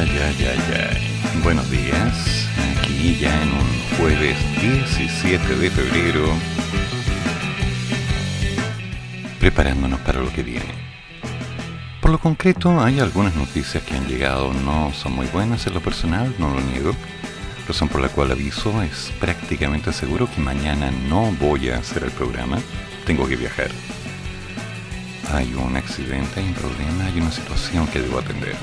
Ay, ay, ay. Buenos días. Aquí ya en un jueves 17 de febrero, preparándonos para lo que viene. Por lo concreto, hay algunas noticias que han llegado, no son muy buenas en lo personal, no lo niego. Razón por la cual aviso, es prácticamente seguro que mañana no voy a hacer el programa, tengo que viajar. Hay un accidente, hay un problema, hay una situación que debo atender.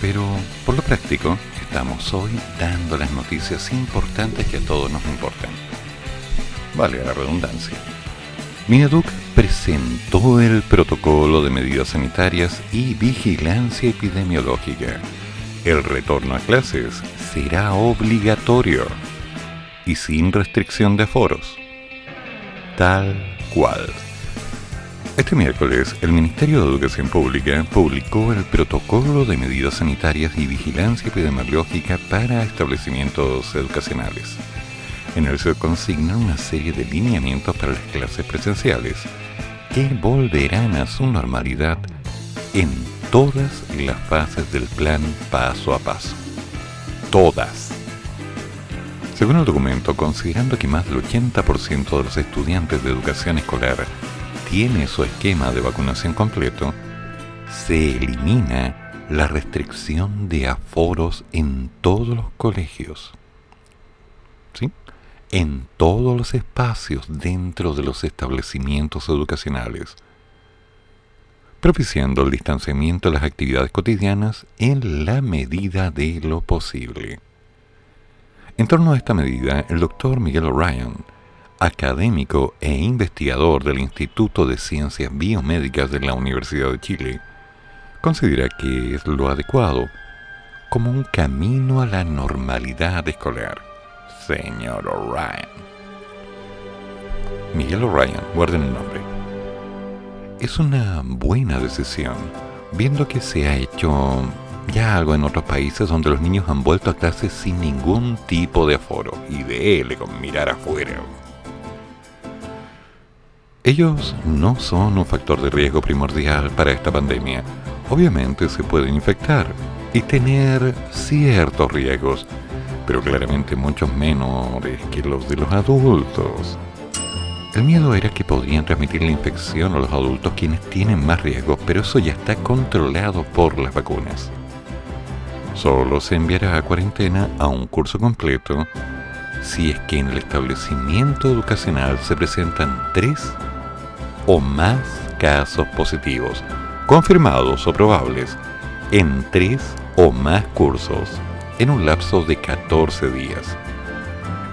Pero por lo práctico, estamos hoy dando las noticias importantes que a todos nos importan. Vale la redundancia. Mineduc presentó el protocolo de medidas sanitarias y vigilancia epidemiológica. El retorno a clases será obligatorio y sin restricción de aforos. Tal cual. Este miércoles, el Ministerio de Educación Pública publicó el Protocolo de Medidas Sanitarias y Vigilancia Epidemiológica para establecimientos educacionales. En el se consignan una serie de lineamientos para las clases presenciales que volverán a su normalidad en todas las fases del plan paso a paso. Todas. Según el documento, considerando que más del 80% de los estudiantes de educación escolar tiene su esquema de vacunación completo, se elimina la restricción de aforos en todos los colegios. ¿Sí? En todos los espacios dentro de los establecimientos educacionales, propiciando el distanciamiento de las actividades cotidianas en la medida de lo posible. En torno a esta medida, el doctor Miguel O'Ryan, académico e investigador del Instituto de Ciencias Biomédicas de la Universidad de Chile, considera que es lo adecuado como un camino a la normalidad escolar. Señor O'Ryan. Miguel O'Ryan, guarden el nombre. Es una buena decisión, viendo que se ha hecho ya algo en otros países donde los niños han vuelto a clases sin ningún tipo de aforo y de él con mirar afuera. Ellos no son un factor de riesgo primordial para esta pandemia. Obviamente se pueden infectar y tener ciertos riesgos, pero claramente muchos menores que los de los adultos. El miedo era que podrían transmitir la infección a los adultos quienes tienen más riesgos, pero eso ya está controlado por las vacunas. Solo se enviará a cuarentena a un curso completo si es que en el establecimiento educacional se presentan tres o más casos positivos, confirmados o probables, en tres o más cursos, en un lapso de 14 días.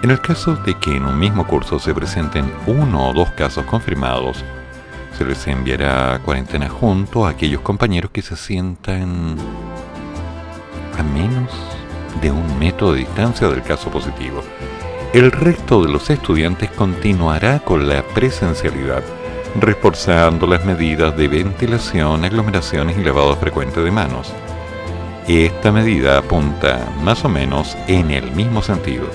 En el caso de que en un mismo curso se presenten uno o dos casos confirmados, se les enviará a cuarentena junto a aquellos compañeros que se sientan a menos de un metro de distancia del caso positivo. El resto de los estudiantes continuará con la presencialidad reforzando las medidas de ventilación, aglomeraciones y lavado frecuente de manos. Esta medida apunta más o menos en el mismo sentido.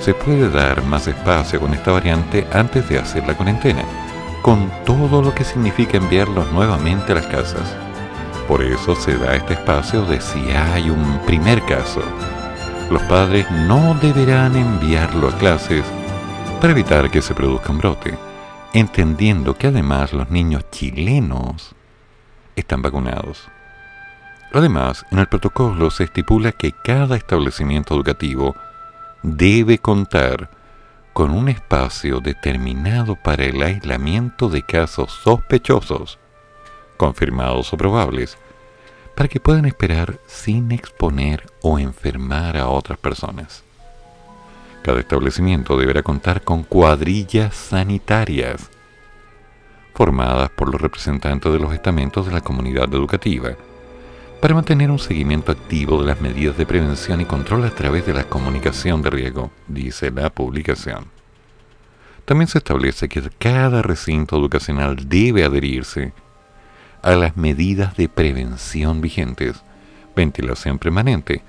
Se puede dar más espacio con esta variante antes de hacer la cuarentena, con todo lo que significa enviarlos nuevamente a las casas. Por eso se da este espacio de si hay un primer caso. Los padres no deberán enviarlo a clases para evitar que se produzca un brote entendiendo que además los niños chilenos están vacunados. Además, en el protocolo se estipula que cada establecimiento educativo debe contar con un espacio determinado para el aislamiento de casos sospechosos, confirmados o probables, para que puedan esperar sin exponer o enfermar a otras personas. Cada establecimiento deberá contar con cuadrillas sanitarias formadas por los representantes de los estamentos de la comunidad educativa, para mantener un seguimiento activo de las medidas de prevención y control a través de la comunicación de riesgo, dice la publicación. También se establece que cada recinto educacional debe adherirse a las medidas de prevención vigentes, ventilación permanente,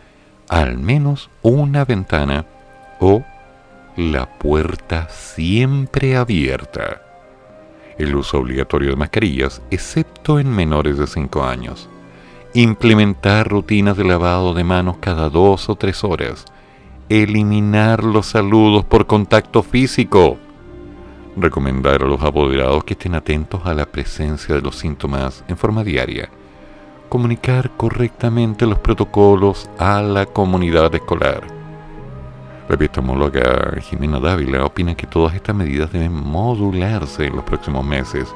al menos una ventana o la puerta siempre abierta. El uso obligatorio de mascarillas, excepto en menores de 5 años. Implementar rutinas de lavado de manos cada dos o tres horas. Eliminar los saludos por contacto físico. Recomendar a los apoderados que estén atentos a la presencia de los síntomas en forma diaria. Comunicar correctamente los protocolos a la comunidad escolar la epistemóloga Jimena Dávila opina que todas estas medidas deben modularse en los próximos meses,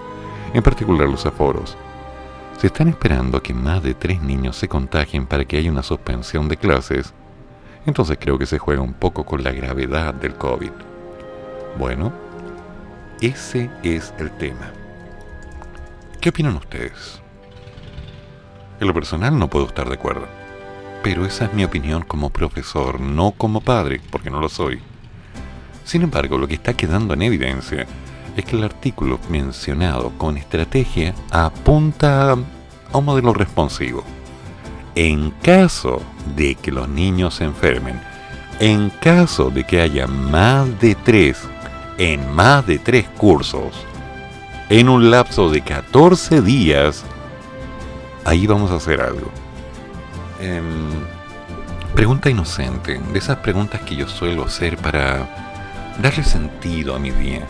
en particular los aforos. Se están esperando que más de tres niños se contagien para que haya una suspensión de clases, entonces creo que se juega un poco con la gravedad del COVID. Bueno, ese es el tema. ¿Qué opinan ustedes? En lo personal no puedo estar de acuerdo pero esa es mi opinión como profesor, no como padre, porque no lo soy. Sin embargo, lo que está quedando en evidencia es que el artículo mencionado con estrategia apunta a un modelo responsivo. En caso de que los niños se enfermen, en caso de que haya más de tres, en más de tres cursos, en un lapso de 14 días, ahí vamos a hacer algo. Em, pregunta inocente, de esas preguntas que yo suelo hacer para darle sentido a mi día.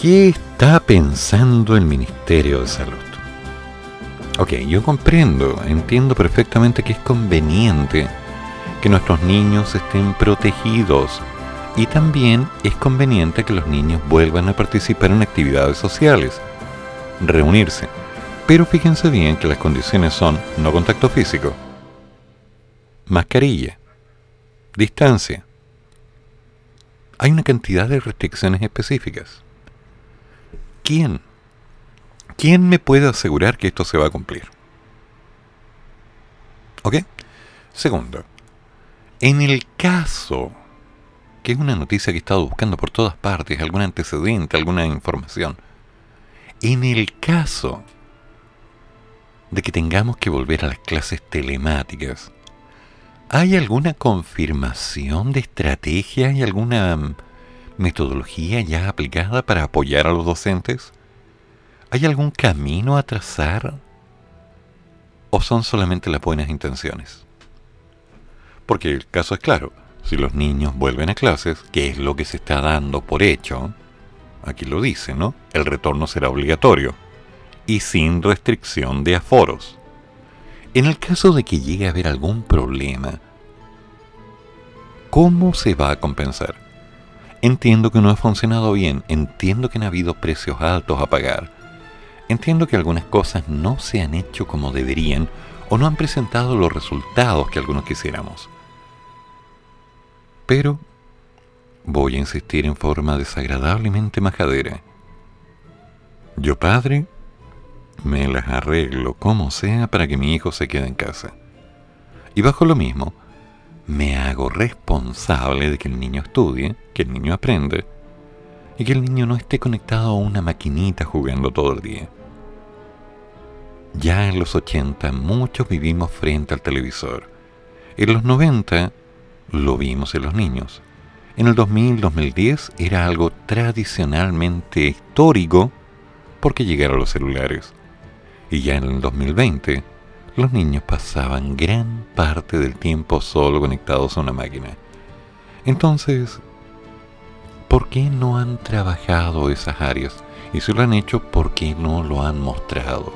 ¿Qué está pensando el Ministerio de Salud? Ok, yo comprendo, entiendo perfectamente que es conveniente que nuestros niños estén protegidos y también es conveniente que los niños vuelvan a participar en actividades sociales, reunirse pero fíjense bien que las condiciones son no contacto físico, mascarilla, distancia. Hay una cantidad de restricciones específicas. ¿Quién? ¿Quién me puede asegurar que esto se va a cumplir? ¿Ok? Segundo, en el caso, que es una noticia que he estado buscando por todas partes, algún antecedente, alguna información, en el caso de que tengamos que volver a las clases telemáticas, ¿hay alguna confirmación de estrategia y alguna mm, metodología ya aplicada para apoyar a los docentes? ¿Hay algún camino a trazar? ¿O son solamente las buenas intenciones? Porque el caso es claro, si los niños vuelven a clases, ¿qué es lo que se está dando por hecho? Aquí lo dice, ¿no? El retorno será obligatorio y sin restricción de aforos. En el caso de que llegue a haber algún problema, ¿cómo se va a compensar? Entiendo que no ha funcionado bien, entiendo que han habido precios altos a pagar, entiendo que algunas cosas no se han hecho como deberían o no han presentado los resultados que algunos quisiéramos. Pero voy a insistir en forma desagradablemente majadera. Yo padre me las arreglo como sea para que mi hijo se quede en casa. Y bajo lo mismo, me hago responsable de que el niño estudie, que el niño aprende y que el niño no esté conectado a una maquinita jugando todo el día. Ya en los 80 muchos vivimos frente al televisor. En los 90 lo vimos en los niños. En el 2000-2010 era algo tradicionalmente histórico porque llegaron los celulares y ya en el 2020 los niños pasaban gran parte del tiempo solo conectados a una máquina. Entonces, ¿por qué no han trabajado esas áreas? Y si lo han hecho, ¿por qué no lo han mostrado?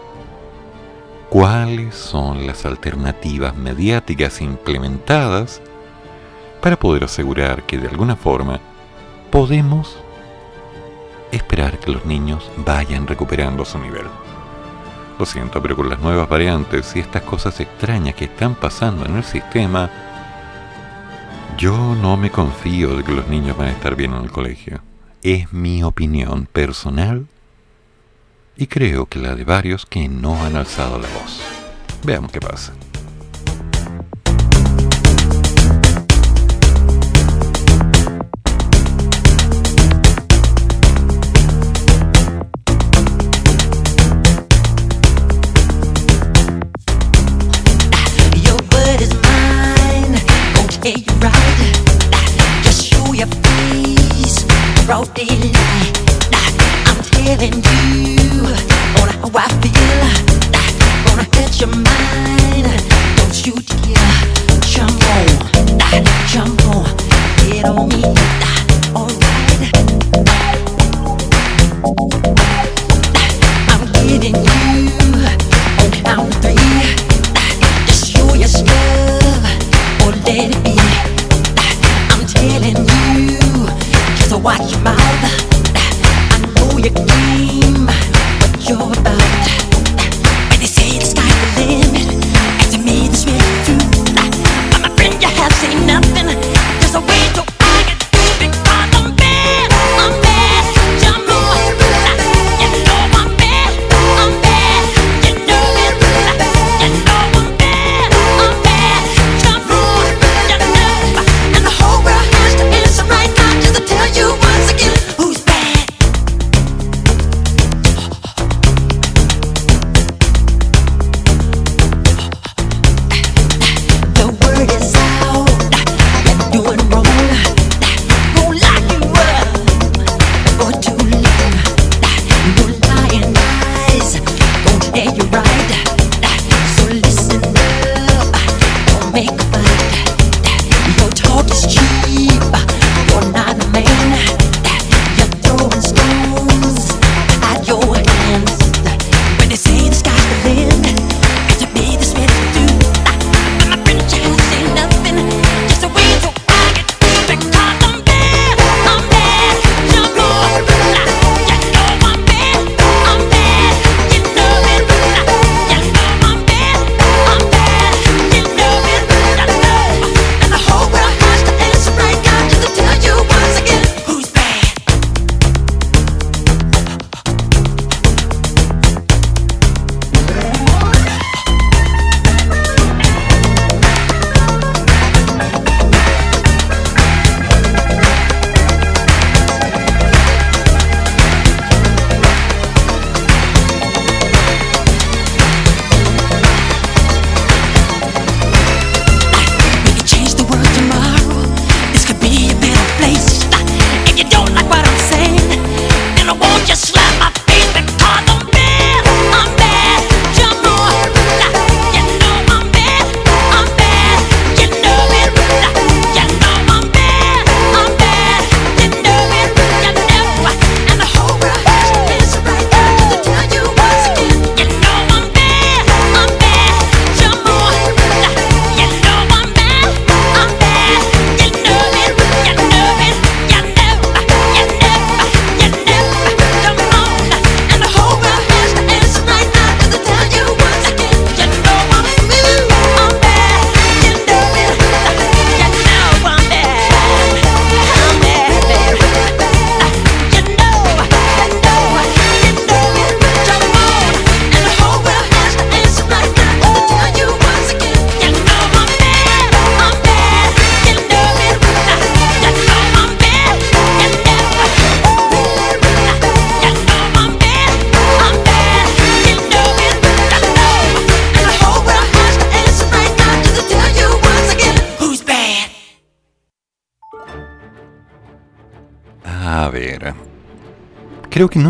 ¿Cuáles son las alternativas mediáticas implementadas para poder asegurar que de alguna forma podemos esperar que los niños vayan recuperando su nivel? Lo siento, pero con las nuevas variantes y estas cosas extrañas que están pasando en el sistema, yo no me confío de que los niños van a estar bien en el colegio. Es mi opinión personal y creo que la de varios que no han alzado la voz. Veamos qué pasa. and you on how I feel. Gonna hit your mind. Don't you dare jump on, jump on, get on me.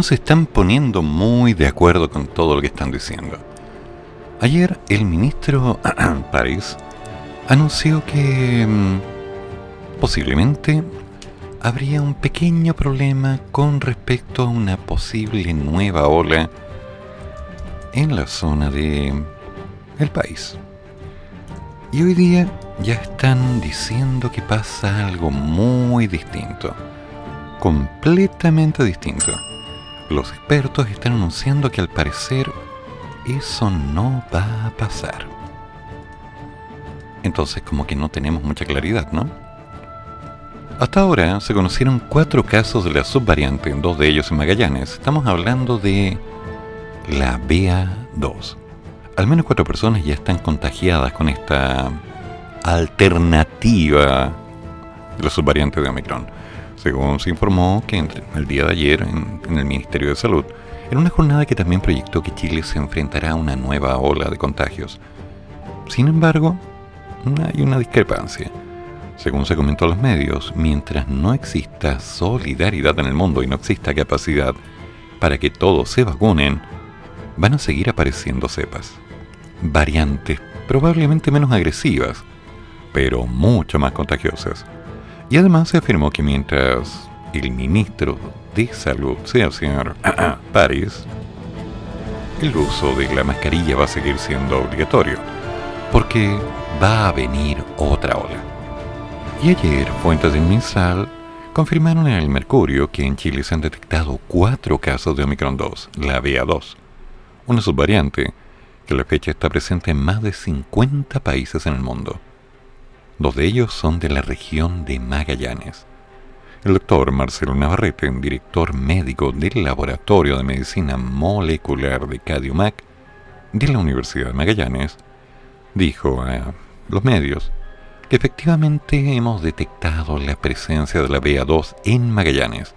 Se están poniendo muy de acuerdo con todo lo que están diciendo. Ayer el ministro París anunció que mm, posiblemente habría un pequeño problema con respecto a una posible nueva ola en la zona de el país. Y hoy día ya están diciendo que pasa algo muy distinto, completamente distinto los expertos están anunciando que al parecer eso no va a pasar. Entonces como que no tenemos mucha claridad, ¿no? Hasta ahora se conocieron cuatro casos de la subvariante, dos de ellos en Magallanes. Estamos hablando de la BA2. Al menos cuatro personas ya están contagiadas con esta alternativa de la subvariante de Omicron, según se informó que entre el día de ayer en, en el Ministerio de Salud, en una jornada que también proyectó que Chile se enfrentará a una nueva ola de contagios. Sin embargo, hay una discrepancia. Según se comentó a los medios, mientras no exista solidaridad en el mundo y no exista capacidad para que todos se vacunen, van a seguir apareciendo cepas, variantes probablemente menos agresivas, pero mucho más contagiosas. Y además se afirmó que mientras el ministro de Salud señor París, el uso de la mascarilla va a seguir siendo obligatorio, porque va a venir otra ola. Y ayer, fuentes del MinSal confirmaron en el Mercurio que en Chile se han detectado cuatro casos de Omicron 2, la BA2, una subvariante que a la fecha está presente en más de 50 países en el mundo. Dos de ellos son de la región de Magallanes. El doctor Marcelo Navarrete, director médico del Laboratorio de Medicina Molecular de Cadiumac de la Universidad de Magallanes, dijo a los medios que efectivamente hemos detectado la presencia de la BA2 en Magallanes,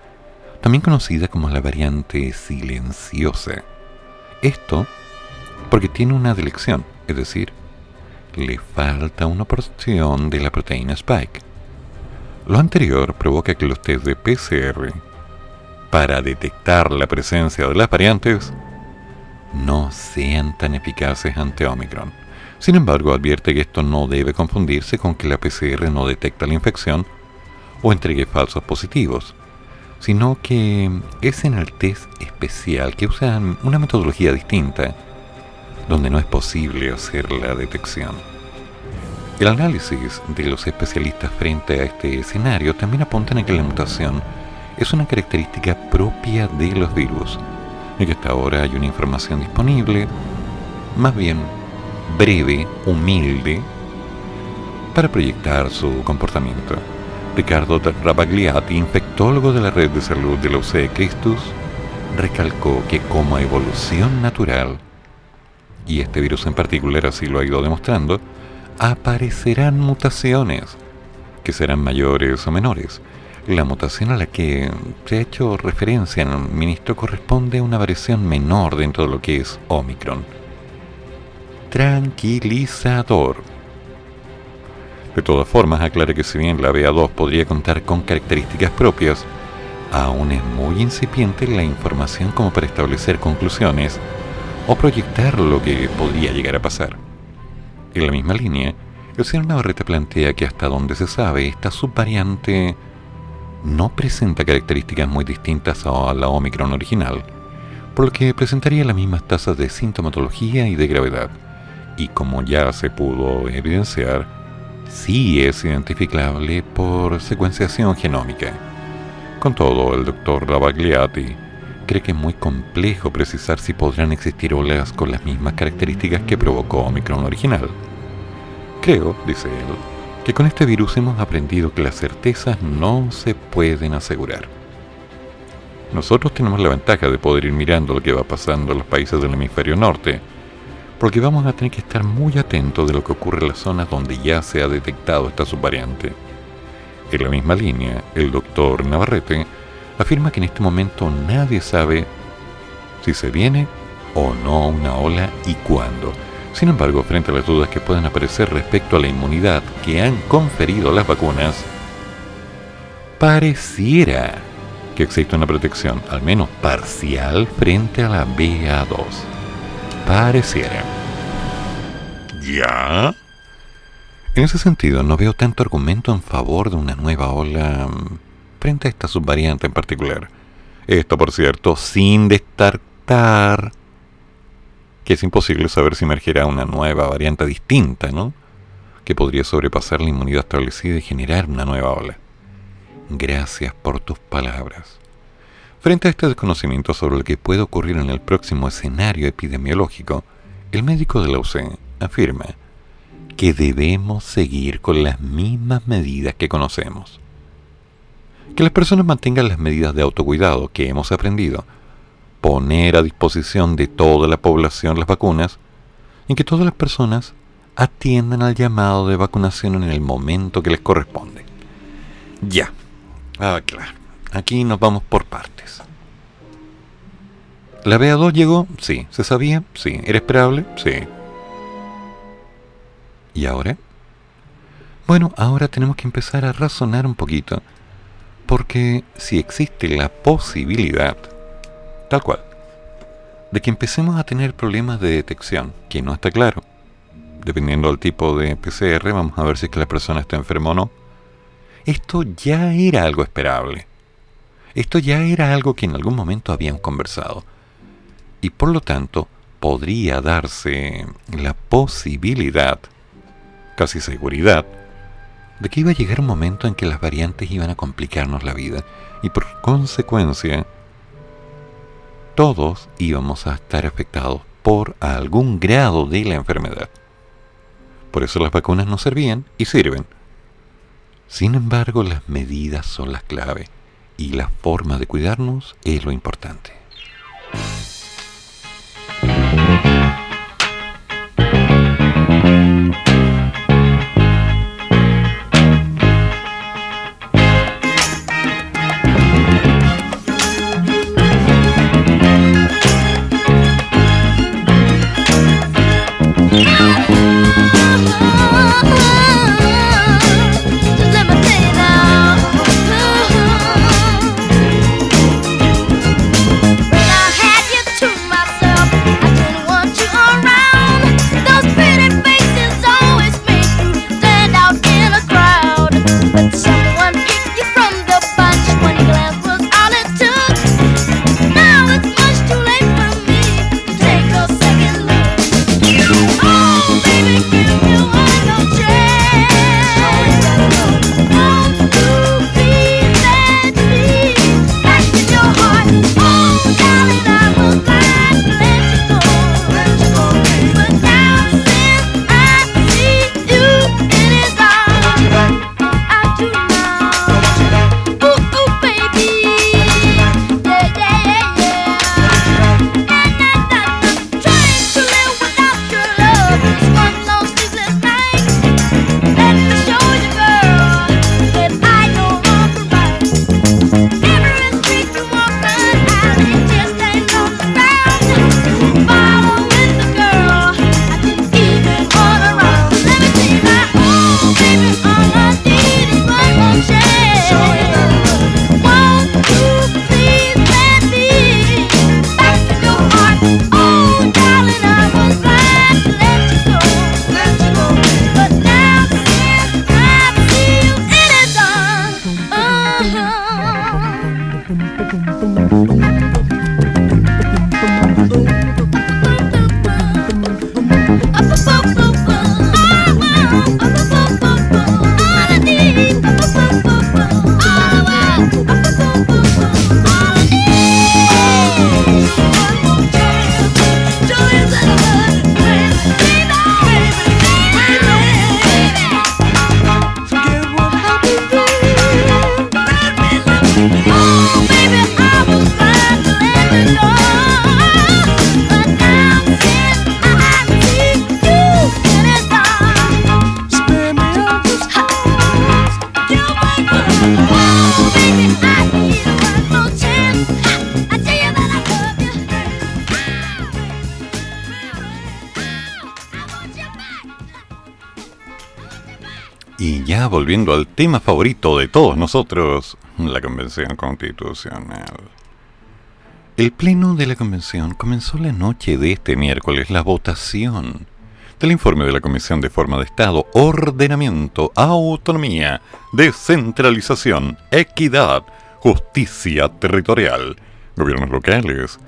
también conocida como la variante silenciosa. Esto porque tiene una delección, es decir, le falta una porción de la proteína Spike. Lo anterior provoca que los test de PCR para detectar la presencia de las variantes no sean tan eficaces ante Omicron. Sin embargo, advierte que esto no debe confundirse con que la PCR no detecta la infección o entregue falsos positivos, sino que es en el test especial que usan una metodología distinta, donde no es posible hacer la detección. El análisis de los especialistas frente a este escenario también apuntan a que la mutación es una característica propia de los virus, y que hasta ahora hay una información disponible, más bien breve, humilde, para proyectar su comportamiento. Ricardo Rabagliati, infectólogo de la red de salud de la UCE Christus, recalcó que como evolución natural, y este virus en particular así lo ha ido demostrando, aparecerán mutaciones que serán mayores o menores. La mutación a la que se ha hecho referencia en el ministro corresponde a una variación menor dentro de lo que es Omicron tranquilizador. De todas formas, aclara que si bien la BA2 podría contar con características propias, aún es muy incipiente la información como para establecer conclusiones o proyectar lo que podría llegar a pasar. En la misma línea, el señor Navarrete plantea que hasta donde se sabe, esta subvariante no presenta características muy distintas a la Omicron original, por lo que presentaría las mismas tasas de sintomatología y de gravedad y como ya se pudo evidenciar, sí es identificable por secuenciación genómica. Con todo, el doctor Lavagliati cree que es muy complejo precisar si podrán existir olas con las mismas características que provocó Omicron original. Creo, dice él, que con este virus hemos aprendido que las certezas no se pueden asegurar. Nosotros tenemos la ventaja de poder ir mirando lo que va pasando en los países del hemisferio norte, porque vamos a tener que estar muy atentos de lo que ocurre en las zonas donde ya se ha detectado esta subvariante. En la misma línea, el doctor Navarrete afirma que en este momento nadie sabe si se viene o no una ola y cuándo. Sin embargo, frente a las dudas que pueden aparecer respecto a la inmunidad que han conferido las vacunas, pareciera que existe una protección, al menos parcial, frente a la BA2 pareciera. ¿Ya? En ese sentido, no veo tanto argumento en favor de una nueva ola mm, frente a esta subvariante en particular. Esto, por cierto, sin destartar que es imposible saber si emergerá una nueva variante distinta, ¿no? Que podría sobrepasar la inmunidad establecida y generar una nueva ola. Gracias por tus palabras. Frente a este desconocimiento sobre lo que puede ocurrir en el próximo escenario epidemiológico, el médico de la UC afirma que debemos seguir con las mismas medidas que conocemos. Que las personas mantengan las medidas de autocuidado que hemos aprendido, poner a disposición de toda la población las vacunas en que todas las personas atiendan al llamado de vacunación en el momento que les corresponde. Ya. Ah, claro. Aquí nos vamos por partes. ¿La BA2 llegó? Sí. ¿Se sabía? Sí. ¿Era esperable? Sí. ¿Y ahora? Bueno, ahora tenemos que empezar a razonar un poquito. Porque si existe la posibilidad, tal cual, de que empecemos a tener problemas de detección, que no está claro, dependiendo del tipo de PCR, vamos a ver si es que la persona está enferma o no, esto ya era algo esperable. Esto ya era algo que en algún momento habían conversado. Y por lo tanto, podría darse la posibilidad, casi seguridad, de que iba a llegar un momento en que las variantes iban a complicarnos la vida y por consecuencia todos íbamos a estar afectados por algún grado de la enfermedad. Por eso las vacunas no servían y sirven. Sin embargo, las medidas son las clave y la forma de cuidarnos es lo importante. Volviendo al tema favorito de todos nosotros, la Convención Constitucional. El Pleno de la Convención comenzó la noche de este miércoles la votación del informe de la Comisión de Forma de Estado, Ordenamiento, Autonomía, Descentralización, Equidad, Justicia Territorial, Gobiernos Locales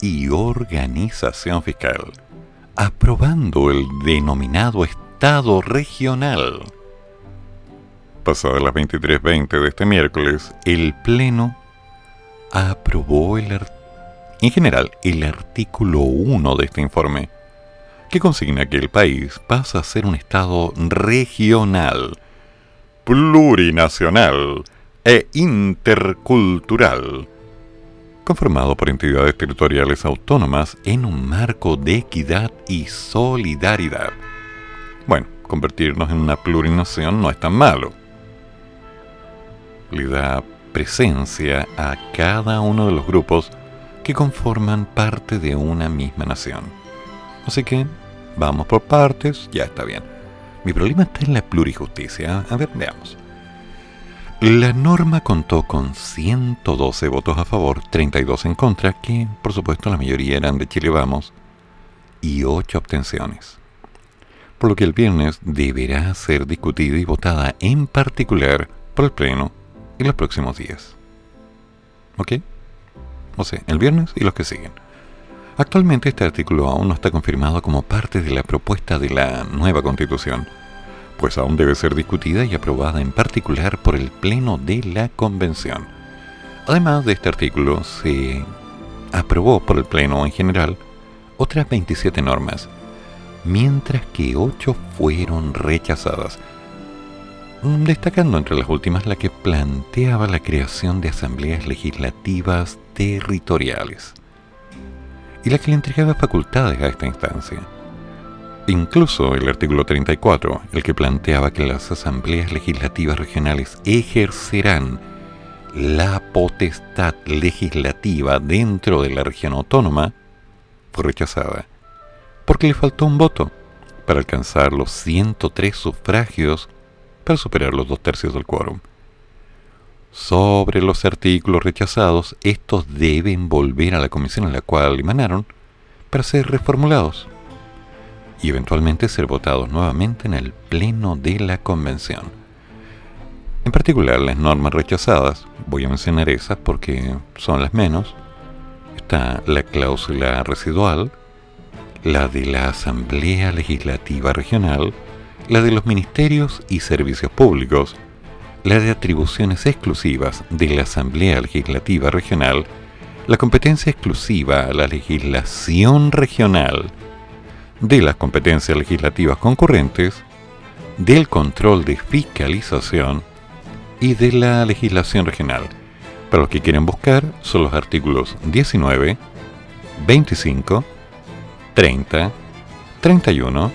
y Organización Fiscal, aprobando el denominado Estado Regional pasadas las 23.20 de este miércoles, el Pleno aprobó el en general el artículo 1 de este informe, que consigna que el país pasa a ser un Estado regional, plurinacional e intercultural, conformado por entidades territoriales autónomas en un marco de equidad y solidaridad. Bueno, convertirnos en una plurinación no es tan malo. Le da presencia a cada uno de los grupos que conforman parte de una misma nación. Así que vamos por partes, ya está bien. Mi problema está en la plurijusticia. A ver, veamos. La norma contó con 112 votos a favor, 32 en contra, que por supuesto la mayoría eran de Chile Vamos, y 8 abstenciones. Por lo que el viernes deberá ser discutida y votada en particular por el Pleno en los próximos días. ¿Ok? O sea, el viernes y los que siguen. Actualmente este artículo aún no está confirmado como parte de la propuesta de la nueva constitución pues aún debe ser discutida y aprobada en particular por el Pleno de la Convención. Además de este artículo, se aprobó por el Pleno en general otras 27 normas, mientras que 8 fueron rechazadas, destacando entre las últimas la que planteaba la creación de asambleas legislativas territoriales y la que le entregaba facultades a esta instancia. Incluso el artículo 34, el que planteaba que las asambleas legislativas regionales ejercerán la potestad legislativa dentro de la región autónoma, fue rechazada, porque le faltó un voto para alcanzar los 103 sufragios para superar los dos tercios del quórum. Sobre los artículos rechazados, estos deben volver a la comisión en la cual emanaron para ser reformulados y eventualmente ser votados nuevamente en el Pleno de la Convención. En particular, las normas rechazadas, voy a mencionar esas porque son las menos, está la cláusula residual, la de la Asamblea Legislativa Regional, la de los ministerios y servicios públicos, la de atribuciones exclusivas de la Asamblea Legislativa Regional, la competencia exclusiva a la legislación regional, de las competencias legislativas concurrentes, del control de fiscalización y de la legislación regional. Para los que quieren buscar son los artículos 19, 25, 30, 31,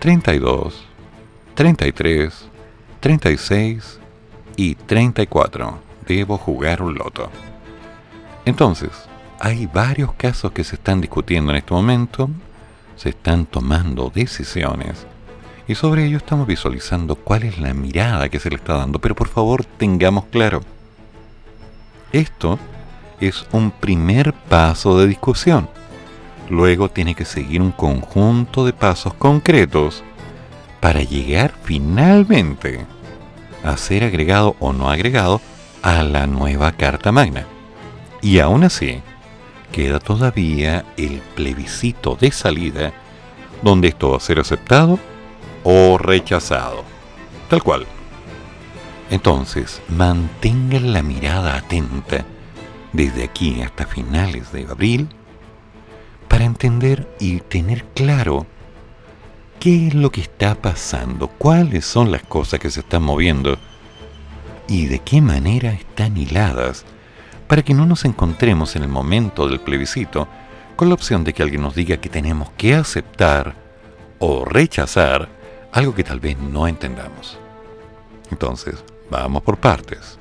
32, 33, 36 y 34. Debo jugar un loto. Entonces, hay varios casos que se están discutiendo en este momento se están tomando decisiones y sobre ello estamos visualizando cuál es la mirada que se le está dando. Pero por favor tengamos claro, esto es un primer paso de discusión. Luego tiene que seguir un conjunto de pasos concretos para llegar finalmente a ser agregado o no agregado a la nueva Carta Magna. Y aún así, queda todavía el plebiscito de salida, donde esto va a ser aceptado o rechazado. Tal cual. Entonces, mantengan la mirada atenta desde aquí hasta finales de abril para entender y tener claro qué es lo que está pasando, cuáles son las cosas que se están moviendo y de qué manera están hiladas para que no nos encontremos en el momento del plebiscito con la opción de que alguien nos diga que tenemos que aceptar o rechazar algo que tal vez no entendamos. Entonces, vamos por partes.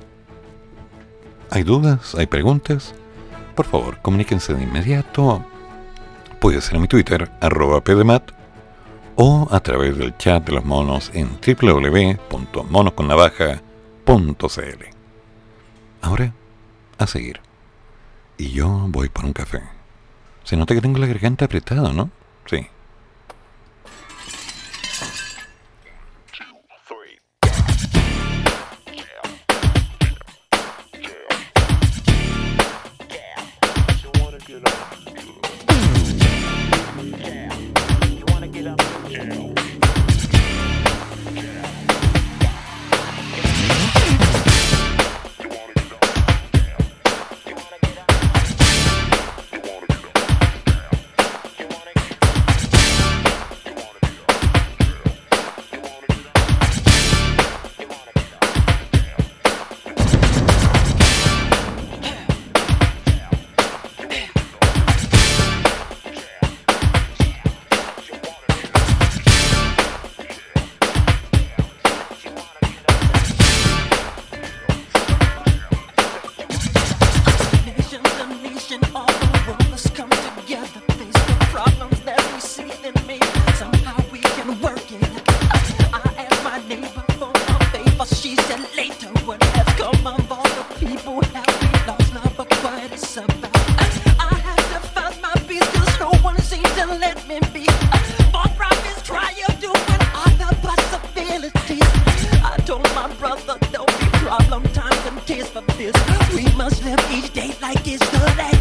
¿Hay dudas? ¿Hay preguntas? Por favor, comuníquense de inmediato. Puede ser en mi Twitter, arroba o a través del chat de los monos en www.monosconnavaja.cl. Ahora a seguir. Y yo voy por un café. Se nota que tengo la garganta apretada, ¿no? Sí. told my brother, don't be problem times and tears for this. We must live each day like it's the last.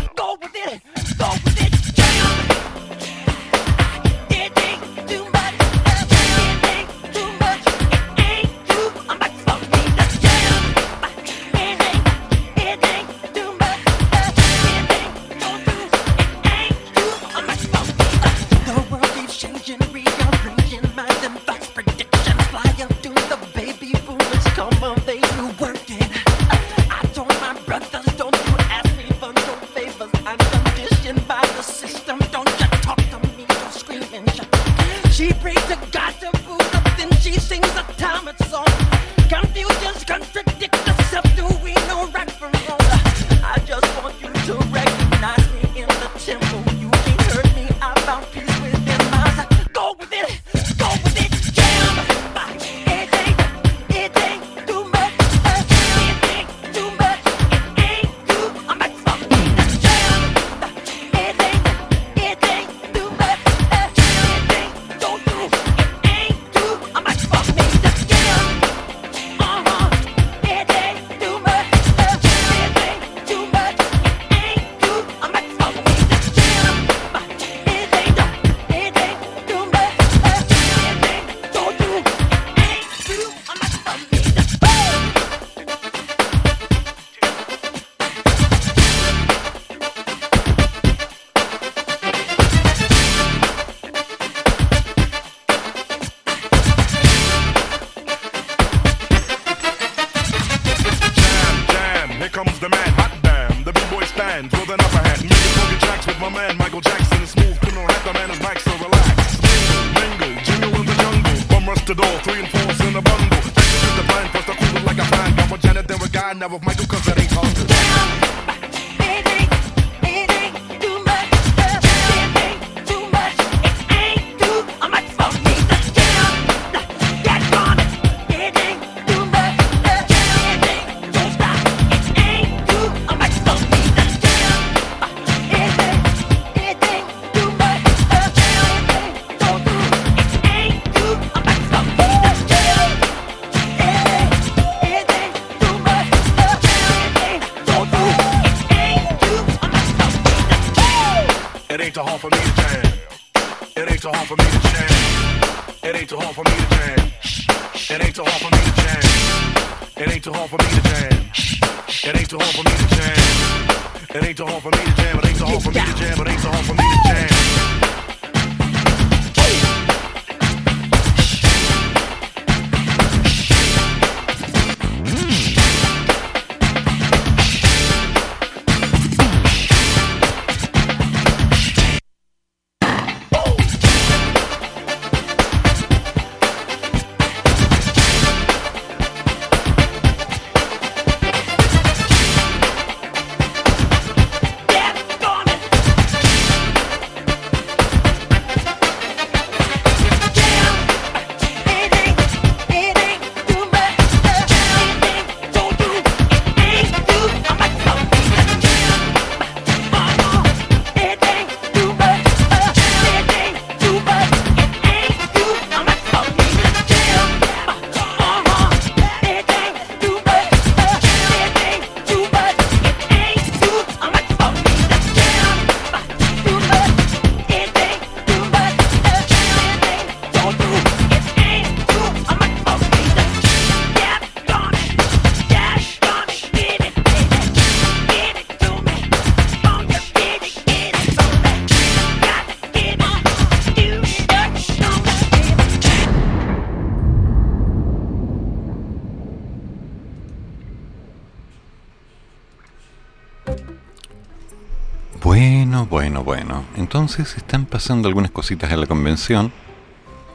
Entonces están pasando algunas cositas en la convención.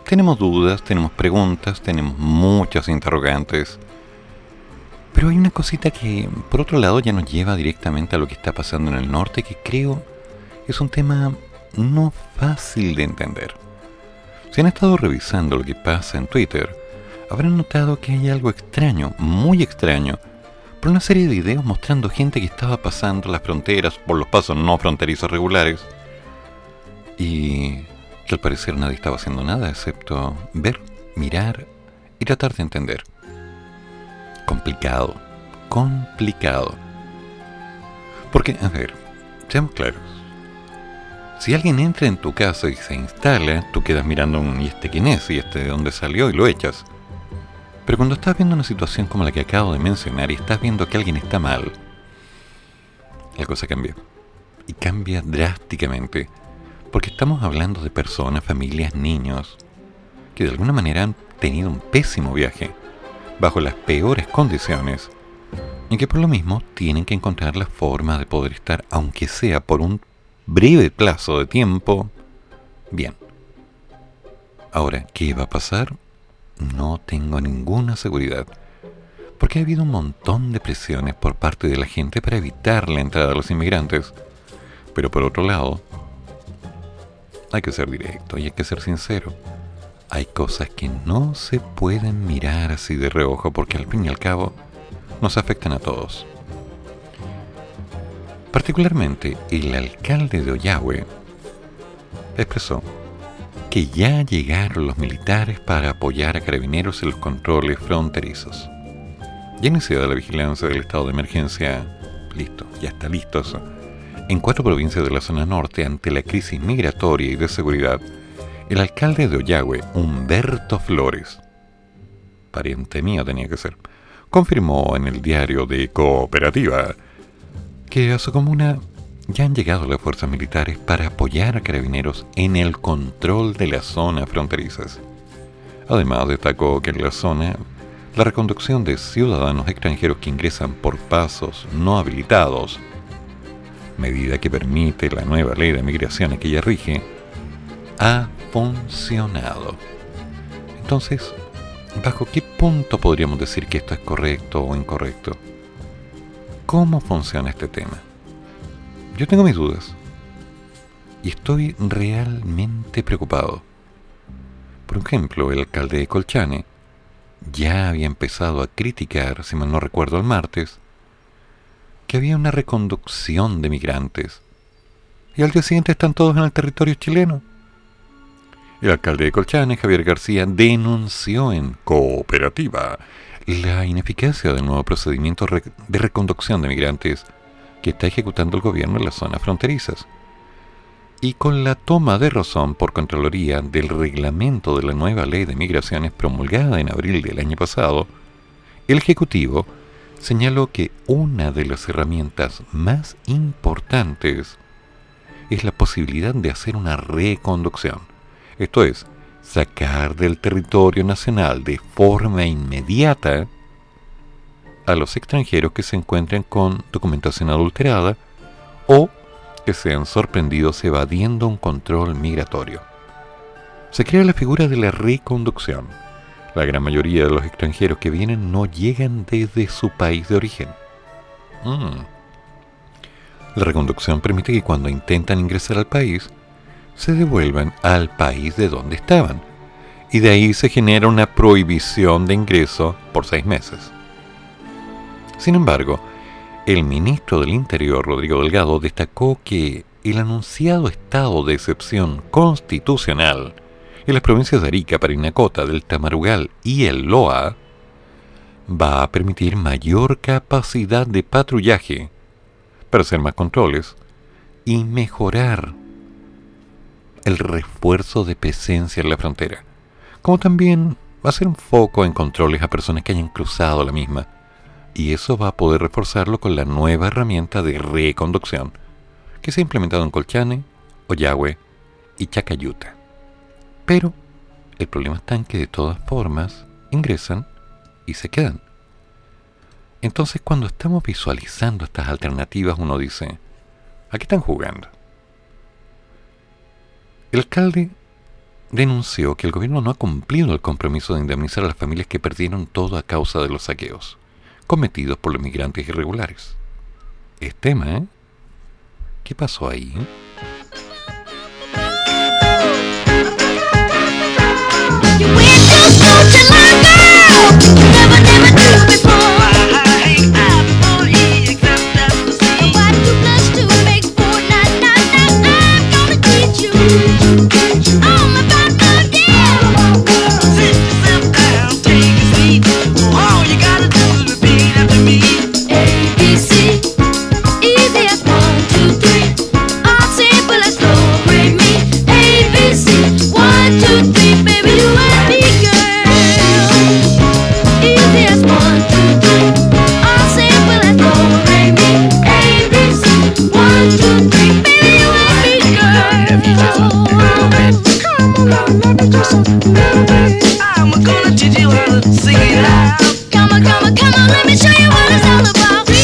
Tenemos dudas, tenemos preguntas, tenemos muchas interrogantes. Pero hay una cosita que, por otro lado, ya nos lleva directamente a lo que está pasando en el norte, que creo es un tema no fácil de entender. Si han estado revisando lo que pasa en Twitter, habrán notado que hay algo extraño, muy extraño, por una serie de videos mostrando gente que estaba pasando las fronteras por los pasos no fronterizos regulares y, que al parecer nadie estaba haciendo nada excepto ver, mirar y tratar de entender. Complicado, complicado. Porque, a ver, seamos claros. Si alguien entra en tu casa y se instala, tú quedas mirando un, y este quién es, y este de dónde salió y lo echas. Pero cuando estás viendo una situación como la que acabo de mencionar y estás viendo que alguien está mal, la cosa cambia. Y cambia drásticamente. Porque estamos hablando de personas, familias, niños, que de alguna manera han tenido un pésimo viaje, bajo las peores condiciones, y que por lo mismo tienen que encontrar la forma de poder estar, aunque sea por un breve plazo de tiempo, bien. Ahora, ¿qué va a pasar? No tengo ninguna seguridad, porque ha habido un montón de presiones por parte de la gente para evitar la entrada de los inmigrantes, pero por otro lado, hay que ser directo y hay que ser sincero. Hay cosas que no se pueden mirar así de reojo porque al fin y al cabo nos afectan a todos. Particularmente el alcalde de Oyagüe expresó que ya llegaron los militares para apoyar a carabineros en los controles fronterizos. Ya iniciada la vigilancia del estado de emergencia, listo, ya está listo eso en cuatro provincias de la zona norte ante la crisis migratoria y de seguridad, el alcalde de Oyagüe, Humberto Flores, pariente mío tenía que ser, confirmó en el diario de Cooperativa que a su comuna ya han llegado las fuerzas militares para apoyar a carabineros en el control de las zonas fronterizas. Además, destacó que en la zona la reconducción de ciudadanos extranjeros que ingresan por pasos no habilitados medida que permite la nueva ley de migración que ella rige, ha funcionado. Entonces, ¿bajo qué punto podríamos decir que esto es correcto o incorrecto? ¿Cómo funciona este tema? Yo tengo mis dudas y estoy realmente preocupado. Por ejemplo, el alcalde de Colchane ya había empezado a criticar, si mal no recuerdo el martes, que había una reconducción de migrantes. Y al día siguiente están todos en el territorio chileno. El alcalde de Colchane, Javier García, denunció en cooperativa la ineficacia del nuevo procedimiento de reconducción de migrantes que está ejecutando el gobierno en las zonas fronterizas. Y con la toma de razón por Contraloría del reglamento de la nueva ley de migraciones promulgada en abril del año pasado, el Ejecutivo señaló que una de las herramientas más importantes es la posibilidad de hacer una reconducción. Esto es, sacar del territorio nacional de forma inmediata a los extranjeros que se encuentren con documentación adulterada o que sean sorprendidos evadiendo un control migratorio. Se crea la figura de la reconducción la gran mayoría de los extranjeros que vienen no llegan desde su país de origen. Mm. La reconducción permite que cuando intentan ingresar al país, se devuelvan al país de donde estaban, y de ahí se genera una prohibición de ingreso por seis meses. Sin embargo, el ministro del Interior, Rodrigo Delgado, destacó que el anunciado estado de excepción constitucional en las provincias de Arica, Parinacota, del Tamarugal y el Loa, va a permitir mayor capacidad de patrullaje para hacer más controles y mejorar el refuerzo de presencia en la frontera, como también va a ser un foco en controles a personas que hayan cruzado la misma, y eso va a poder reforzarlo con la nueva herramienta de reconducción que se ha implementado en Colchane, Oyagüe y Chacayuta. Pero el problema está en que de todas formas ingresan y se quedan. Entonces cuando estamos visualizando estas alternativas uno dice, ¿a qué están jugando? El alcalde denunció que el gobierno no ha cumplido el compromiso de indemnizar a las familias que perdieron todo a causa de los saqueos cometidos por los migrantes irregulares. Es tema, ¿eh? ¿Qué pasó ahí? I'm gonna teach you how to sing it out. Come on, come on, come on, let me show you what it's all about.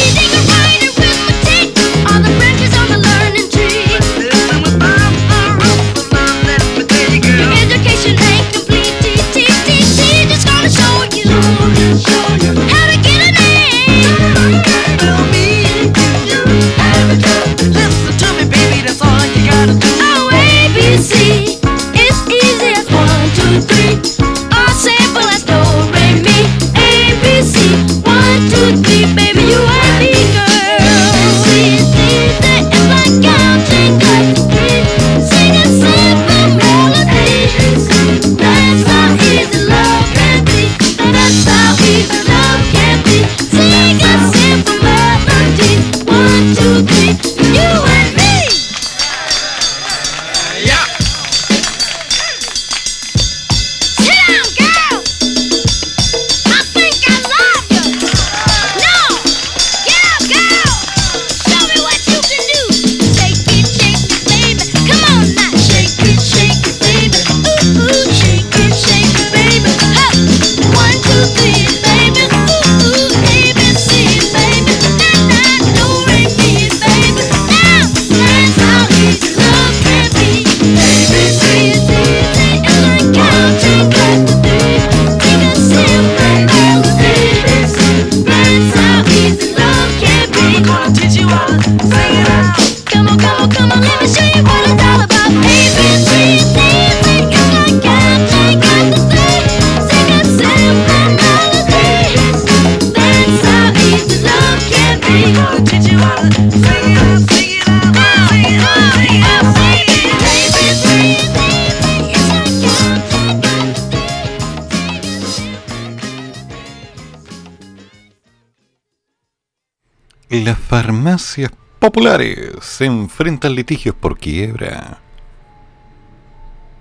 Populares se enfrentan litigios por quiebra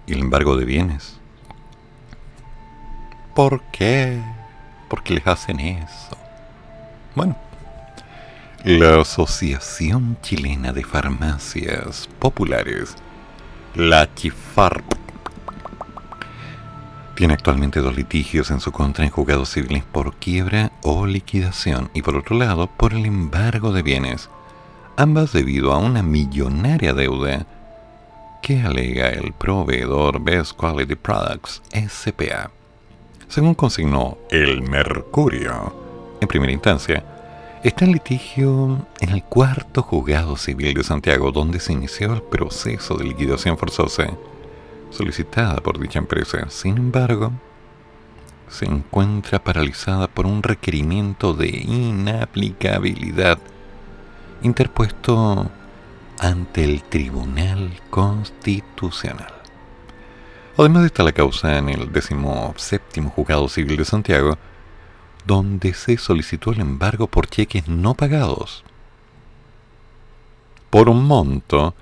y el embargo de bienes. ¿Por qué? ¿Por qué les hacen eso? Bueno, la Asociación Chilena de Farmacias Populares, la CHIFARP, tiene actualmente dos litigios en su contra en juzgados civiles por quiebra o liquidación y por otro lado por el embargo de bienes, ambas debido a una millonaria deuda que alega el proveedor Best Quality Products SPA. Según consignó el Mercurio, en primera instancia, está el litigio en el cuarto juzgado civil de Santiago donde se inició el proceso de liquidación forzosa solicitada por dicha empresa. Sin embargo, se encuentra paralizada por un requerimiento de inaplicabilidad interpuesto ante el Tribunal Constitucional. Además está la causa en el 17 Juzgado Civil de Santiago, donde se solicitó el embargo por cheques no pagados por un monto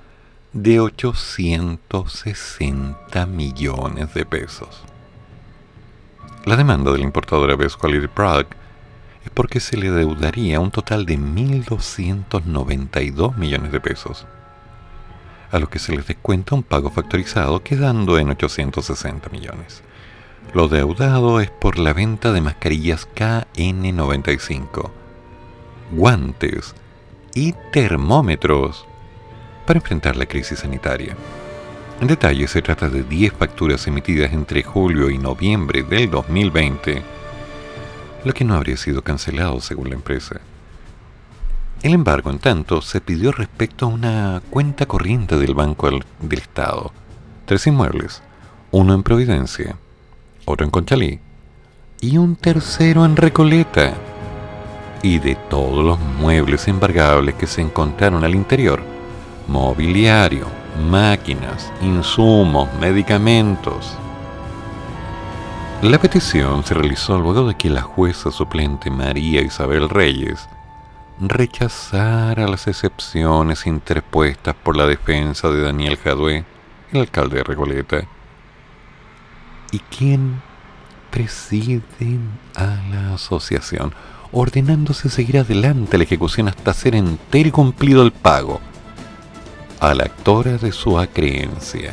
de 860 millones de pesos. La demanda de la importadora Product es porque se le deudaría un total de 1.292 millones de pesos, a lo que se les descuenta un pago factorizado quedando en 860 millones. Lo deudado es por la venta de mascarillas KN95, guantes y termómetros para enfrentar la crisis sanitaria. En detalle, se trata de 10 facturas emitidas entre julio y noviembre del 2020, lo que no habría sido cancelado según la empresa. El embargo, en tanto, se pidió respecto a una cuenta corriente del Banco del Estado, tres inmuebles, uno en Providencia, otro en Conchalí y un tercero en Recoleta, y de todos los muebles embargables que se encontraron al interior, mobiliario, máquinas, insumos, medicamentos. La petición se realizó luego de que la jueza suplente María Isabel Reyes rechazara las excepciones interpuestas por la defensa de Daniel Jadue, el alcalde de Recoleta, y quien preside a la asociación, ordenándose seguir adelante la ejecución hasta ser entero y cumplido el pago a la actora de su acreencia.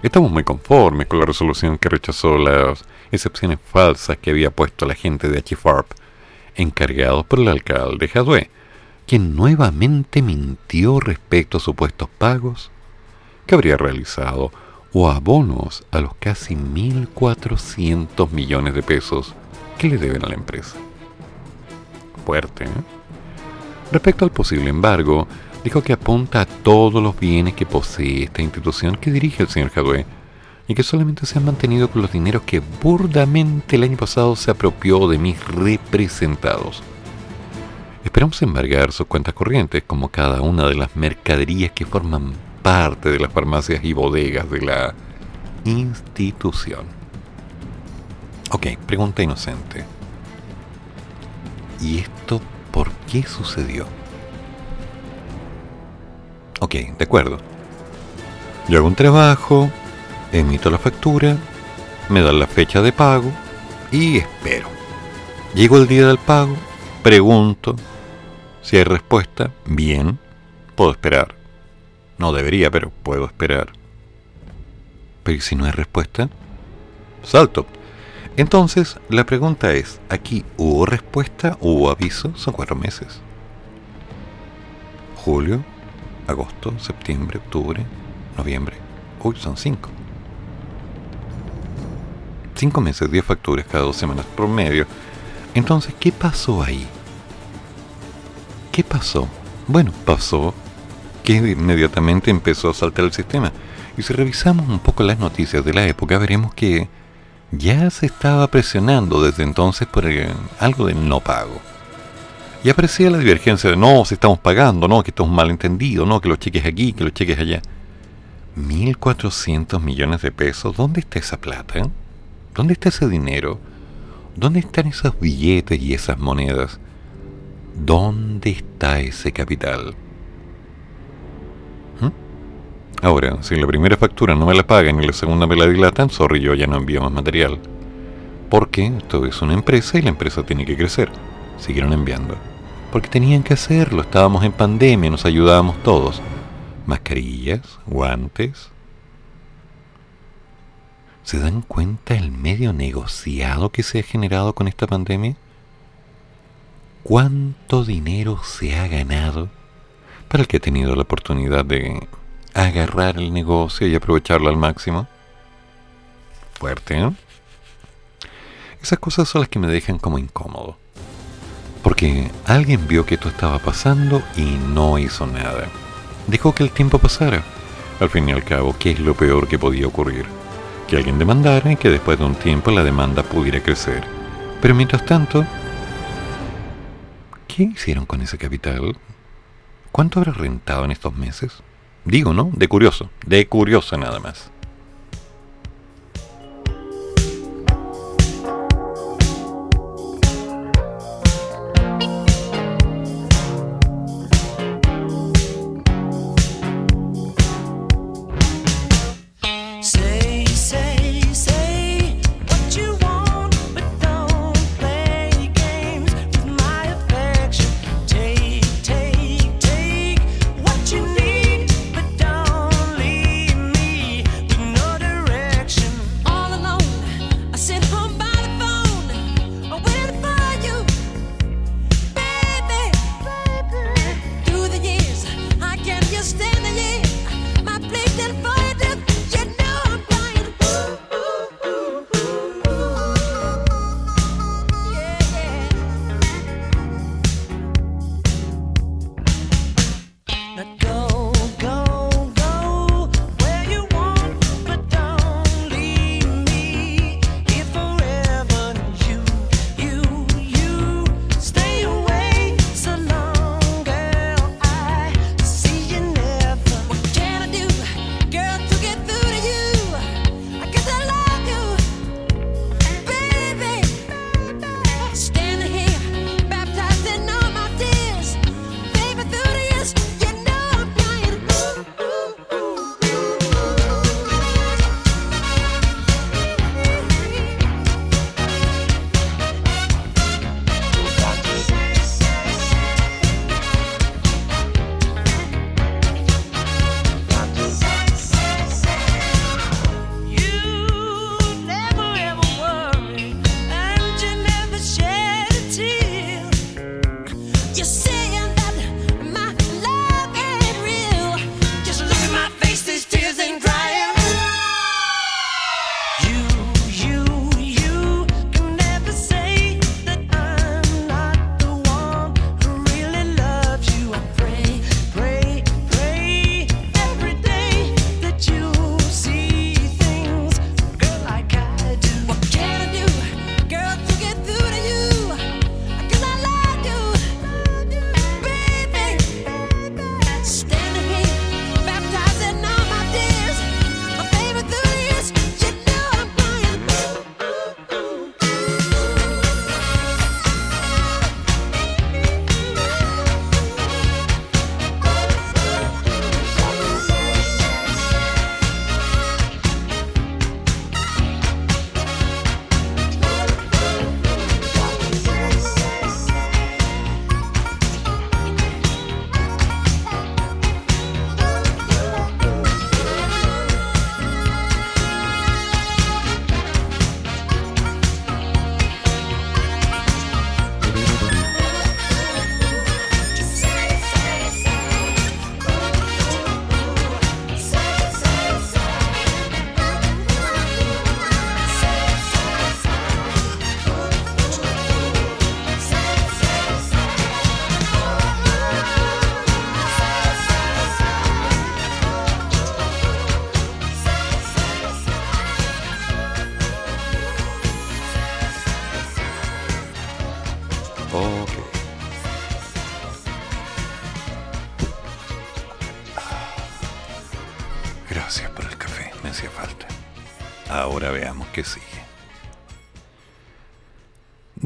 Estamos muy conformes con la resolución que rechazó las excepciones falsas que había puesto la gente de H-Farp, encargados por el alcalde Jadwe, quien nuevamente mintió respecto a supuestos pagos que habría realizado o abonos a los casi 1.400 millones de pesos que le deben a la empresa. Fuerte, ¿eh? Respecto al posible embargo, dijo que apunta a todos los bienes que posee esta institución que dirige el señor Jadwe y que solamente se han mantenido con los dineros que burdamente el año pasado se apropió de mis representados. Esperamos embargar sus cuentas corrientes como cada una de las mercaderías que forman parte de las farmacias y bodegas de la institución. Ok, pregunta inocente. ¿Y esto por qué sucedió? Ok, de acuerdo. Yo hago un trabajo, emito la factura, me dan la fecha de pago y espero. Llego el día del pago, pregunto, si hay respuesta, bien, puedo esperar. No debería, pero puedo esperar. Pero si no hay respuesta? Salto. Entonces, la pregunta es, ¿aquí hubo respuesta, hubo aviso? Son cuatro meses. Julio, agosto, septiembre, octubre, noviembre. Uy, son cinco. Cinco meses, diez facturas cada dos semanas promedio. Entonces, ¿qué pasó ahí? ¿Qué pasó? Bueno, pasó que inmediatamente empezó a saltar el sistema. Y si revisamos un poco las noticias de la época, veremos que ya se estaba presionando desde entonces por algo de no pago. Y aparecía la divergencia de no, si estamos pagando, no, que esto es un malentendido, no, que los cheques aquí, que los cheques allá. 1.400 millones de pesos, ¿dónde está esa plata? ¿Dónde está ese dinero? ¿Dónde están esos billetes y esas monedas? ¿Dónde está ese capital? ¿Mm? Ahora, si la primera factura no me la pagan y la segunda me la dilatan, sorry, yo ya no envío más material. Porque esto es una empresa y la empresa tiene que crecer. Siguieron enviando. Porque tenían que hacerlo, estábamos en pandemia, nos ayudábamos todos. Mascarillas, guantes. ¿Se dan cuenta el medio negociado que se ha generado con esta pandemia? ¿Cuánto dinero se ha ganado para el que ha tenido la oportunidad de agarrar el negocio y aprovecharlo al máximo? Fuerte, ¿no? Esas cosas son las que me dejan como incómodo. Porque alguien vio que esto estaba pasando y no hizo nada. Dejó que el tiempo pasara. Al fin y al cabo, ¿qué es lo peor que podía ocurrir? Que alguien demandara y que después de un tiempo la demanda pudiera crecer. Pero mientras tanto, ¿qué hicieron con ese capital? ¿Cuánto habrá rentado en estos meses? Digo, ¿no? De curioso, de curioso nada más.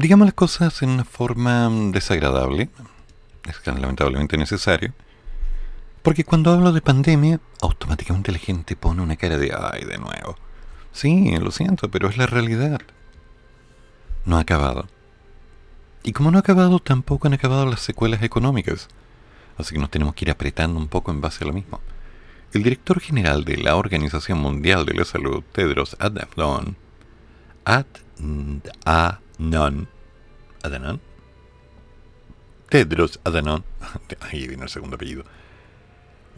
Digamos las cosas en una forma desagradable, es lamentablemente necesario, porque cuando hablo de pandemia, automáticamente la gente pone una cara de ay de nuevo. Sí, lo siento, pero es la realidad. No ha acabado. Y como no ha acabado, tampoco han acabado las secuelas económicas. Así que nos tenemos que ir apretando un poco en base a lo mismo. El director general de la Organización Mundial de la Salud, Tedros Adhanom, Adhanom, Adhanom, Tedros Adhanom, ahí viene el segundo apellido,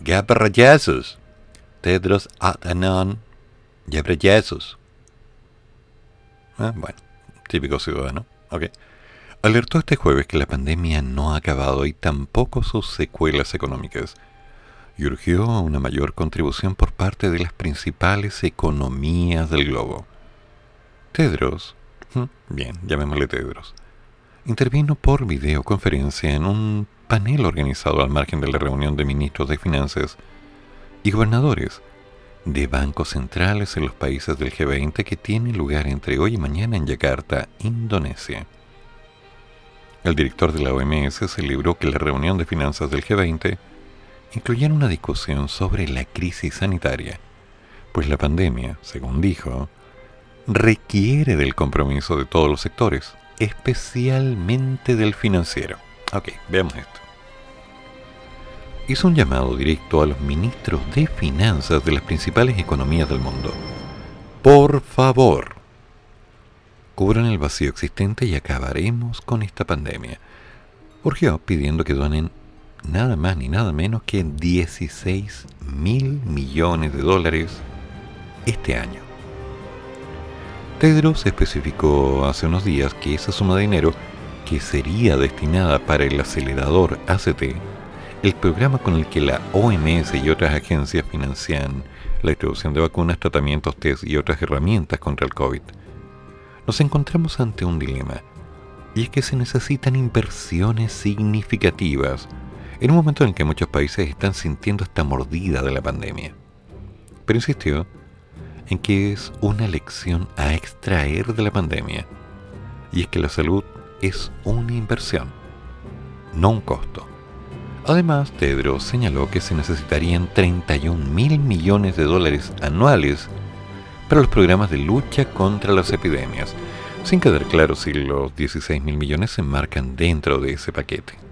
Ghebreyesus, Tedros Adhanom Ghebreyesus. Ah, bueno, típico ciudadano, ok. Alertó este jueves que la pandemia no ha acabado y tampoco sus secuelas económicas, y urgió a una mayor contribución por parte de las principales economías del globo. Tedros, bien, llamémosle Tedros, intervino por videoconferencia en un panel organizado al margen de la reunión de ministros de Finanzas y gobernadores de bancos centrales en los países del G20 que tiene lugar entre hoy y mañana en Yakarta, Indonesia. El director de la OMS celebró que la reunión de finanzas del G20 incluyera una discusión sobre la crisis sanitaria, pues la pandemia, según dijo, requiere del compromiso de todos los sectores, especialmente del financiero. Ok, veamos esto. Hizo un llamado directo a los ministros de finanzas de las principales economías del mundo. Por favor, cubran el vacío existente y acabaremos con esta pandemia. Urgió pidiendo que donen nada más ni nada menos que 16 mil millones de dólares este año. Tedros especificó hace unos días que esa suma de dinero que sería destinada para el acelerador ACT, el programa con el que la OMS y otras agencias financian la distribución de vacunas, tratamientos, test y otras herramientas contra el COVID, nos encontramos ante un dilema, y es que se necesitan inversiones significativas en un momento en que muchos países están sintiendo esta mordida de la pandemia. Pero insistió en que es una lección a extraer de la pandemia, y es que la salud es una inversión, no un costo. Además, Tedros señaló que se necesitarían 31 mil millones de dólares anuales para los programas de lucha contra las epidemias, sin quedar claro si los 16 mil millones se enmarcan dentro de ese paquete.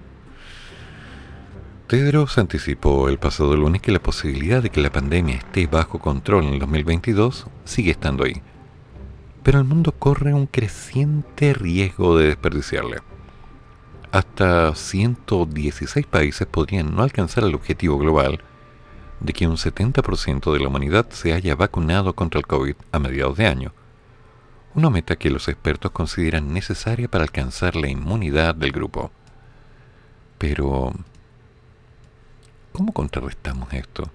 Tedros anticipó el pasado lunes que la posibilidad de que la pandemia esté bajo control en el 2022 sigue estando ahí, pero el mundo corre un creciente riesgo de desperdiciarla. Hasta 116 países podrían no alcanzar el objetivo global de que un 70% de la humanidad se haya vacunado contra el COVID a mediados de año, una meta que los expertos consideran necesaria para alcanzar la inmunidad del grupo. Pero, ¿cómo contrarrestamos esto?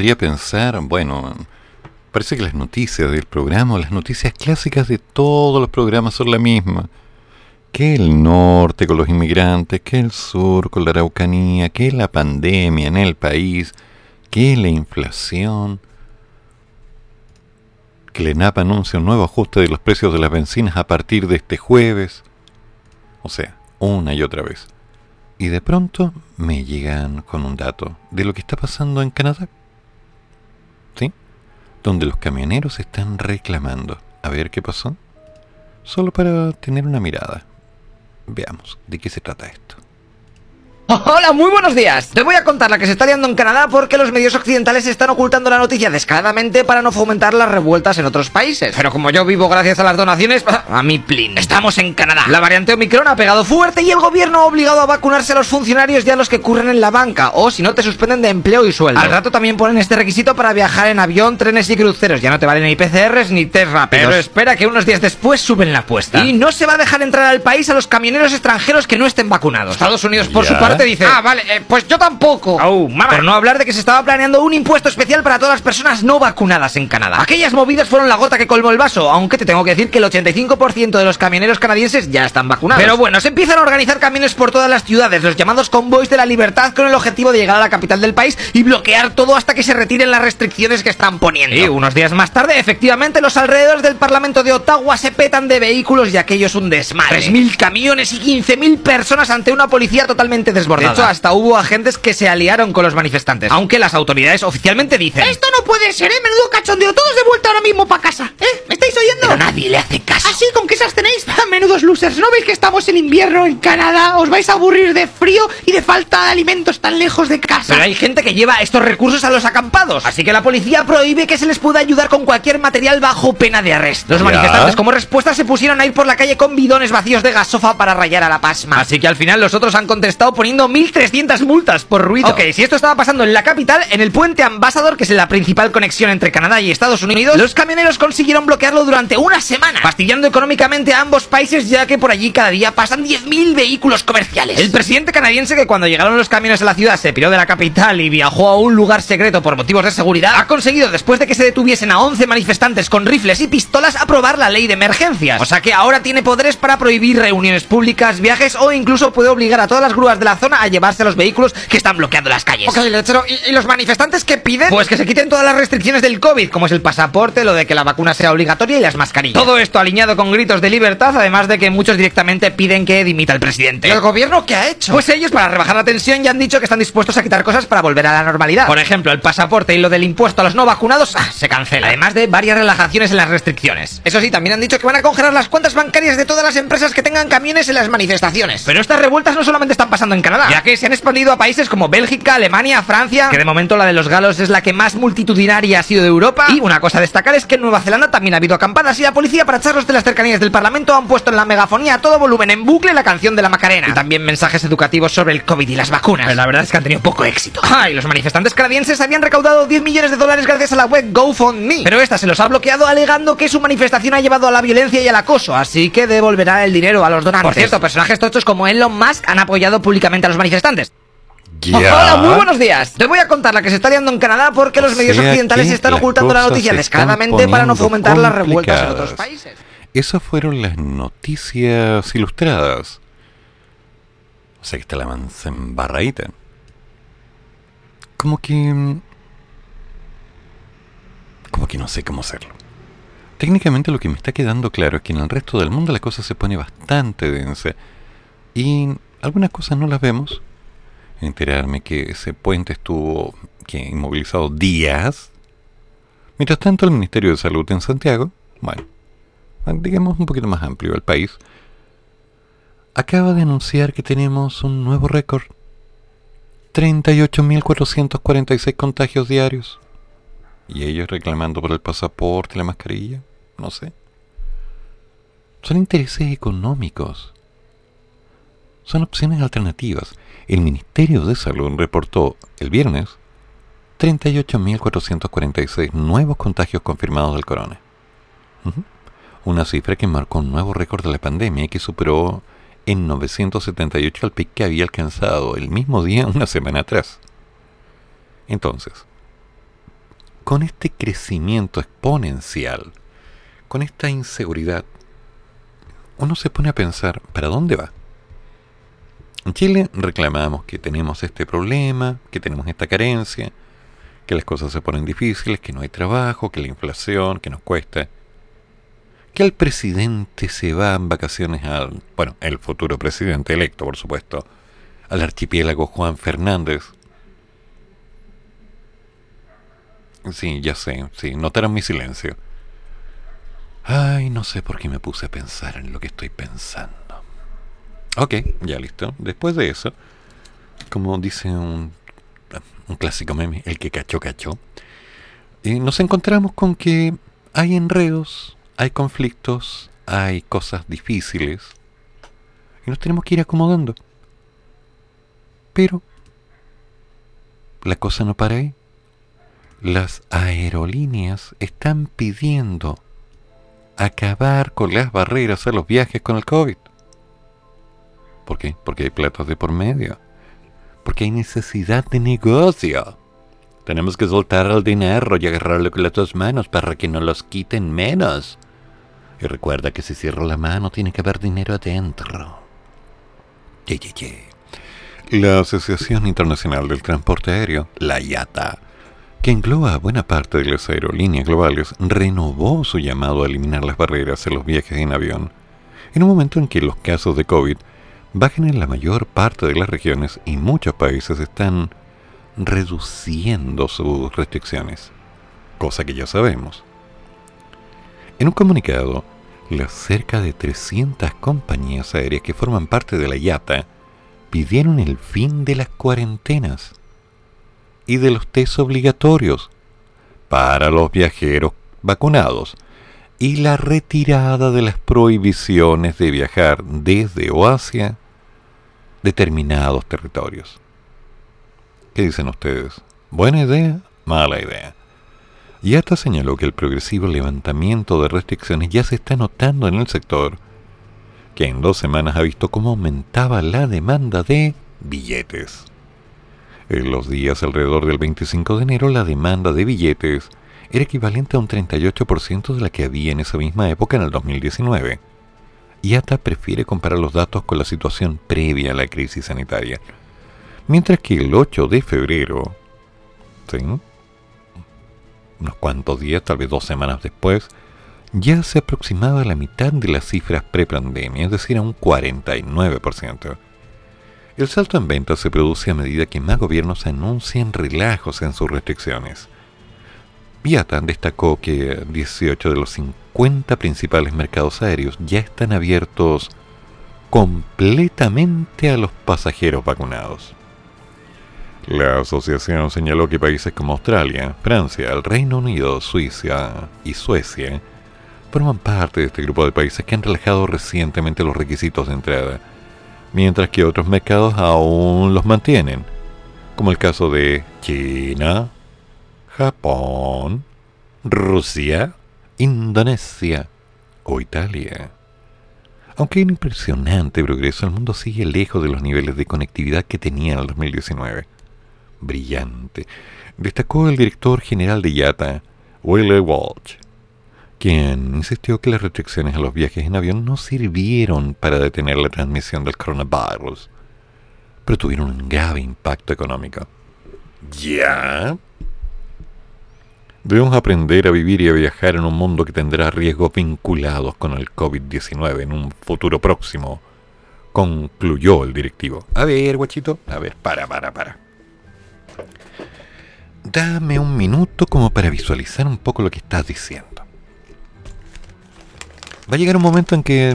Podría pensar, bueno, parece que las noticias del programa, las noticias clásicas de todos los programas son la misma. Que el norte con los inmigrantes, que el sur con la araucanía, que la pandemia en el país, que la inflación, que la ENAP anuncia un nuevo ajuste de los precios de las bencinas a partir de este jueves. O sea, una y otra vez. Y de pronto me llegan con un dato de lo que está pasando en Canadá. ¿Sí? Donde los camioneros están reclamando. A ver qué pasó. Solo para tener una mirada. Veamos de qué se trata esto. Hola, muy buenos días. Te voy a contar la que se está liando en Canadá porque los medios occidentales están ocultando la noticia descaradamente para no fomentar las revueltas en otros países. Pero como yo vivo gracias a las donaciones, a mi plin. Estamos en Canadá. La variante Omicron ha pegado fuerte y el gobierno ha obligado a vacunarse a los funcionarios y a los que curren en la banca, o si no te suspenden de empleo y sueldo. Al rato también ponen este requisito para viajar en avión, trenes y cruceros. Ya no te valen ni PCRs ni test rápidos. Pero espera que unos días después suben la apuesta. Y no se va a dejar entrar al país a los camioneros extranjeros que no estén vacunados. Estados Unidos, por su parte, dice... Ah, vale, eh, pues yo tampoco. Por no hablar de que se estaba planeando un impuesto especial para todas las personas no vacunadas en Canadá. Aquellas movidas fueron la gota que colmó el vaso, aunque te tengo que decir que el 85% de los camioneros canadienses ya están vacunados. Pero bueno, se empiezan a organizar camiones por todas las ciudades, los llamados convoys de la libertad, con el objetivo de llegar a la capital del país y bloquear todo hasta que se retiren las restricciones que están poniendo. Y unos días más tarde, efectivamente, los alrededores del Parlamento de Ottawa se petan de vehículos y aquello es un desmadre. 3.000 camiones y 15.000 personas ante una policía totalmente desbordada. De hecho, hasta hubo agentes que se aliaron con los manifestantes. Aunque las autoridades oficialmente dicen... Esto no puede ser, ¿eh? Menudo cachondeo. Todos de vuelta ahora mismo para casa, ¿eh? ¿Me estáis oyendo? Pero nadie nadie le hace caso. Así con que esas tenéis, menudos losers. ¿No veis que estamos en invierno en Canadá? Os vais a aburrir de frío y de falta de alimentos tan lejos de casa. Pero hay gente que lleva estos recursos a los acampados, así que la policía prohíbe que se les pueda ayudar con cualquier material bajo pena de arresto. Los manifestantes como respuesta se pusieron a ir por la calle con bidones vacíos de gasofa para rayar a la pasma. Así que al final los otros han contestado poniendo 1.300 multas por ruido. Ok, si esto estaba pasando en la capital, en el puente Ambassador, que es la principal conexión entre Canadá y Estados Unidos, los camioneros consiguieron bloquearlo durante una semana, fastidiando económicamente a ambos países ya que por allí cada día pasan 10.000 vehículos comerciales. El presidente canadiense que cuando llegaron los camiones a la ciudad se piró de la capital y viajó a un lugar secreto por motivos de seguridad, ha conseguido después de que se detuviesen a 11 manifestantes con rifles y pistolas aprobar la ley de emergencias. O sea que ahora tiene poderes para prohibir reuniones públicas, viajes o incluso puede obligar a todas las grúas de la zona a llevarse los vehículos que están bloqueando las calles. Ok, lechero, ¿y, los manifestantes qué piden? Pues que se quiten todas las restricciones del COVID, como es el pasaporte, lo de que la vacuna sea obligatoria y las mascarillas. Todo esto alineado con gritos de libertad, además de que muchos directamente piden que dimita el presidente. ¿Y el gobierno qué ha hecho? Pues ellos, para rebajar la tensión, ya han dicho que están dispuestos a quitar cosas para volver a la normalidad. Por ejemplo, el pasaporte y lo del impuesto a los no vacunados ah, se cancela. Además de varias relajaciones en las restricciones. Eso sí, también han dicho que van a congelar las cuentas bancarias de todas las empresas que tengan camiones en las manifestaciones. Pero estas revueltas no solamente están pasando en Canadá, ya que se han expandido a países como Bélgica, Alemania, Francia, que de momento la de los galos es la que más multitudinaria ha sido de Europa. Y una cosa a destacar es que en Nueva Zelanda también ha habido acampadas y la policía para echarlos de las cercanías del Parlamento han puesto en la megafonía a todo volumen en bucle la canción de la Macarena. Y también mensajes educativos sobre el COVID y las vacunas. Pero la verdad es que han tenido poco éxito. Ah, y los manifestantes canadienses habían recaudado 10 millones de dólares gracias a la web GoFundMe. Pero esta se los ha bloqueado alegando que su manifestación ha llevado a la violencia y al acoso, así que devolverá el dinero a los donantes. Por cierto, personajes tochos como Elon Musk han apoyado públicamente a los manifestantes. Hola, muy buenos días. Te voy a contar la que se está liando en Canadá porque los medios occidentales están ocultando la noticia descaradamente para no fomentar las revueltas en otros países. Esas fueron las noticias ilustradas. O sea que está la manza embarradita. Como que... Como que no sé cómo hacerlo. Técnicamente lo que me está quedando claro es que en el resto del mundo la cosa se pone bastante densa. Y algunas cosas no las vemos. Enterarme que ese puente estuvo que inmovilizado días. Mientras tanto, el Ministerio de Salud en Santiago, bueno, digamos un poquito más amplio, el país, acaba de anunciar que tenemos un nuevo récord. 38.446 contagios diarios. Y ellos reclamando por el pasaporte la mascarilla. No sé. Son intereses económicos. Son opciones alternativas. El Ministerio de Salud reportó el viernes 38.446 nuevos contagios confirmados del corona. Una cifra que marcó un nuevo récord de la pandemia y que superó en 978 al pic que había alcanzado el mismo día una semana atrás. Entonces, con este crecimiento exponencial, con esta inseguridad, uno se pone a pensar, ¿para dónde va? En Chile reclamamos que tenemos este problema, que tenemos esta carencia, que las cosas se ponen difíciles, que no hay trabajo, que la inflación, que nos cuesta que el presidente se va en vacaciones al, bueno, el futuro presidente electo, por supuesto, al archipiélago Juan Fernández. Sí, ya sé, sí, notaron mi silencio. Ay, no sé por qué me puse a pensar en lo que estoy pensando. Ok, ya listo. Después de eso, como dice un, un clásico meme, el que cachó, cachó, y nos encontramos con que hay enredos, hay conflictos, hay cosas difíciles y nos tenemos que ir acomodando. Pero la cosa no para ahí. Las aerolíneas están pidiendo acabar con las barreras a los viajes con el COVID. ¿Por qué? Porque hay platos de por medio. Porque hay necesidad de negocio. Tenemos que soltar el dinero y agarrarlo con las dos manos para que no los quiten menos. Y recuerda que si cierro la mano tiene que haber dinero adentro. Ye, ye, ye. La Asociación Internacional del Transporte Aéreo, la IATA, que engloba buena parte de las aerolíneas globales, renovó su llamado a eliminar las barreras en los viajes en avión, en un momento en que los casos de COVID bajan en la mayor parte de las regiones y muchos países están reduciendo sus restricciones, cosa que ya sabemos. En un comunicado, las cerca de 300 compañías aéreas que forman parte de la IATA pidieron el fin de las cuarentenas y de los test obligatorios para los viajeros vacunados y la retirada de las prohibiciones de viajar desde o determinados territorios. ¿Qué dicen ustedes? ¿Buena idea? ¿Mala idea? hasta señaló que el progresivo levantamiento de restricciones ya se está notando en el sector, que en dos semanas ha visto cómo aumentaba la demanda de billetes. En los días alrededor del 25 de enero la demanda de billetes era equivalente a un 38% de la que había en esa misma época en el 2019. IATA prefiere comparar los datos con la situación previa a la crisis sanitaria, mientras que el 8 de febrero, unos cuantos días, tal vez dos semanas después, ya se aproximaba a la mitad de las cifras pre-pandemia, es decir, a un 49%. El salto en ventas se produce a medida que más gobiernos anuncian relajos en sus restricciones. Viatan destacó que 18 de los 50 principales mercados aéreos ya están abiertos completamente a los pasajeros vacunados. La asociación señaló que países como Australia, Francia, el Reino Unido, Suiza y Suecia forman parte de este grupo de países que han relajado recientemente los requisitos de entrada, mientras que otros mercados aún los mantienen, como el caso de China, Japón, Rusia, Indonesia o Italia. Aunque un impresionante progreso, el mundo sigue lejos de los niveles de conectividad que tenía en el 2019. Brillante, destacó el director general de IATA, Willie Walsh, quien insistió que las restricciones a los viajes en avión no sirvieron para detener la transmisión del coronavirus, pero tuvieron un grave impacto económico. ¿Ya? Debemos aprender a vivir y a viajar en un mundo que tendrá riesgos vinculados con el COVID-19 en un futuro próximo, concluyó el directivo. A ver, guachito, a ver, para, para, para. Dame un minuto como para visualizar un poco lo que estás diciendo. ¿Va a llegar un momento en que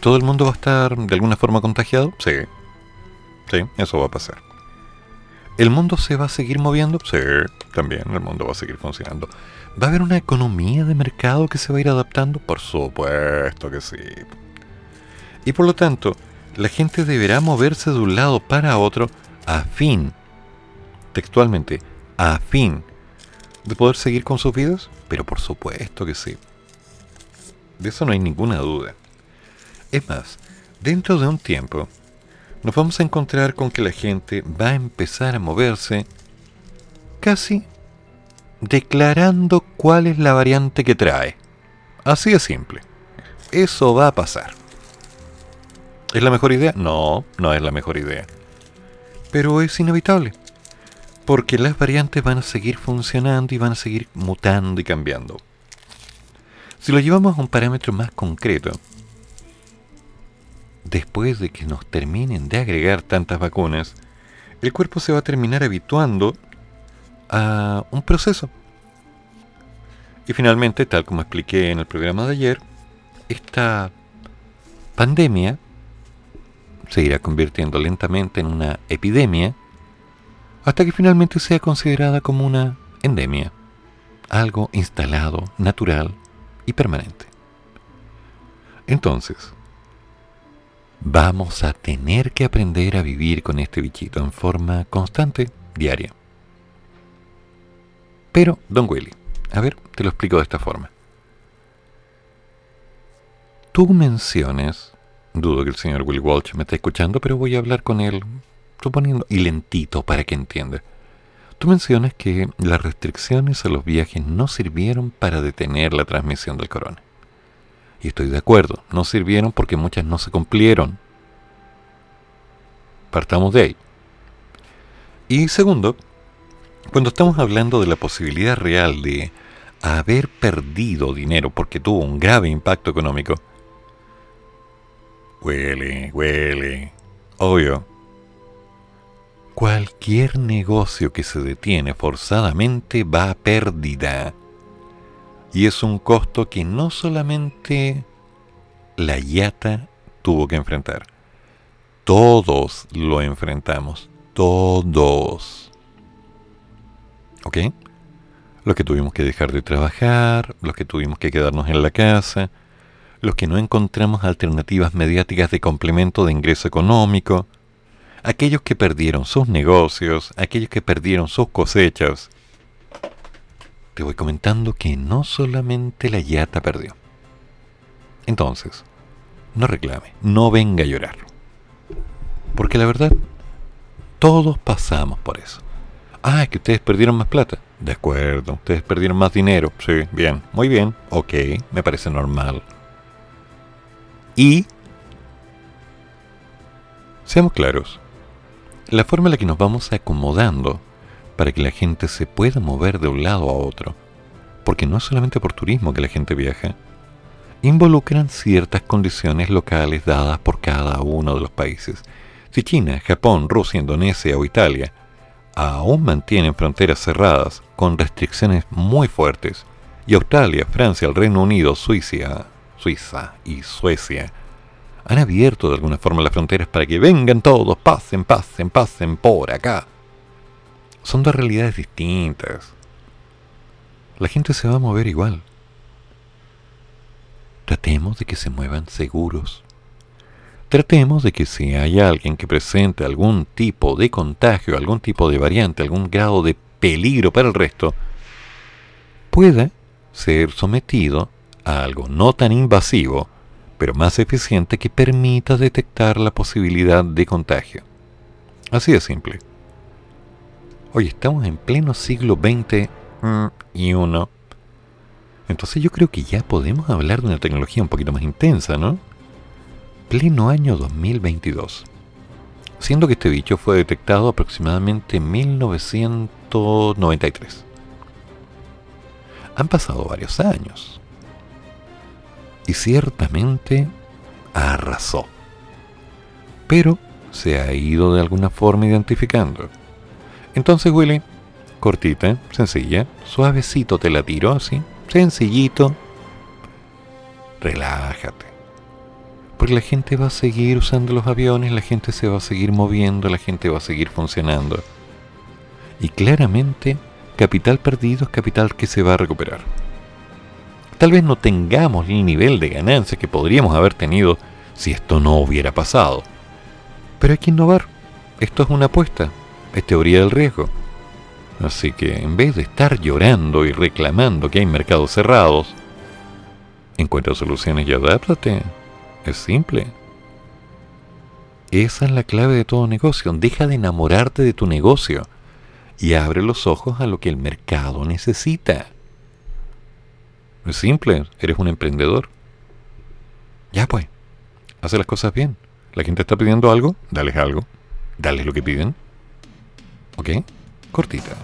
todo el mundo va a estar de alguna forma contagiado? Sí. Sí, eso va a pasar. ¿El mundo se va a seguir moviendo? Sí, también el mundo va a seguir funcionando. ¿Va a haber una economía de mercado que se va a ir adaptando? Por supuesto que sí. Y por lo tanto, la gente deberá moverse de un lado para otro a fin, textualmente, a fin de poder seguir con sus vidas. Pero por supuesto que sí. De eso no hay ninguna duda. Es más, dentro de un tiempo, nos vamos a encontrar con que la gente va a empezar a moverse casi declarando cuál es la variante que trae. Así de simple. Eso va a pasar. ¿Es la mejor idea? No, no es la mejor idea. Pero es inevitable. Porque las variantes van a seguir funcionando y van a seguir mutando y cambiando. Si lo llevamos a un parámetro más concreto, después de que nos terminen de agregar tantas vacunas, el cuerpo se va a terminar habituando a un proceso. Y finalmente, tal como expliqué en el programa de ayer, esta pandemia se irá convirtiendo lentamente en una epidemia hasta que finalmente sea considerada como una endemia, algo instalado, natural y permanente. Entonces, vamos a tener que aprender a vivir con este bichito en forma constante, diaria. Pero, don Willy, a ver, te lo explico de esta forma. Tú mencionas, dudo que el señor Will Walsh me esté escuchando, pero voy a hablar con él, suponiendo, y lentito para que entienda. Tú mencionas que las restricciones a los viajes no sirvieron para detener la transmisión del corona. Y estoy de acuerdo, no sirvieron porque muchas no se cumplieron. Partamos de ahí. Y segundo, cuando estamos hablando de la posibilidad real de haber perdido dinero porque tuvo un grave impacto económico, huele, huele, obvio. Cualquier negocio que se detiene forzadamente va a pérdida. Y es un costo que no solamente la Yata tuvo que enfrentar. Todos lo enfrentamos. Todos. ¿Ok? Los que tuvimos que dejar de trabajar, los que tuvimos que quedarnos en la casa, los que no encontramos alternativas mediáticas de complemento de ingreso económico, aquellos que perdieron sus negocios, aquellos que perdieron sus cosechas. Te voy comentando que no solamente la yata perdió. Entonces, no reclame, no venga a llorar. Porque la verdad, todos pasamos por eso. Ah, es que ustedes perdieron más plata. De acuerdo, ustedes perdieron más dinero. Sí, bien, muy bien, ok, me parece normal. Y, seamos claros, la forma en la que nos vamos acomodando para que la gente se pueda mover de un lado a otro, porque no es solamente por turismo que la gente viaja, involucran ciertas condiciones locales dadas por cada uno de los países. Si China, Japón, Rusia, Indonesia o Italia aún mantienen fronteras cerradas con restricciones muy fuertes, y Australia, Francia, el Reino Unido, Suiza, Suiza y Suecia han abierto de alguna forma las fronteras para que vengan todos, pasen, pasen, pasen por acá. Son dos realidades distintas. La gente se va a mover igual. Tratemos de que se muevan seguros. Tratemos de que si hay alguien que presente algún tipo de contagio, algún tipo de variante, algún grado de peligro para el resto, pueda ser sometido a algo no tan invasivo, pero más eficiente que permita detectar la posibilidad de contagio. Así de simple. Hoy estamos en pleno siglo XX mm, y uno entonces yo creo que ya podemos hablar de una tecnología un poquito más intensa, ¿no? Pleno año 2022. Siendo que este bicho fue detectado aproximadamente en 1993. Han pasado varios años. Y ciertamente arrasó. Pero se ha ido de alguna forma identificando. Entonces, Willy, cortita, sencilla, suavecito te la tiro así, sencillito, relájate. Porque la gente va a seguir usando los aviones, la gente se va a seguir moviendo, la gente va a seguir funcionando. Y claramente, capital perdido es capital que se va a recuperar. Tal vez no tengamos el nivel de ganancia que podríamos haber tenido si esto no hubiera pasado. Pero hay que innovar. Esto es una apuesta, es teoría del riesgo. Así que en vez de estar llorando y reclamando que hay mercados cerrados, encuentra soluciones y adáptate. Es simple. Esa es la clave de todo negocio. Deja de enamorarte de tu negocio y abre los ojos a lo que el mercado necesita. Es simple, eres un emprendedor. Ya pues, hace las cosas bien. La gente está pidiendo algo, dales algo. Dales lo que piden. ¿Ok? cortita.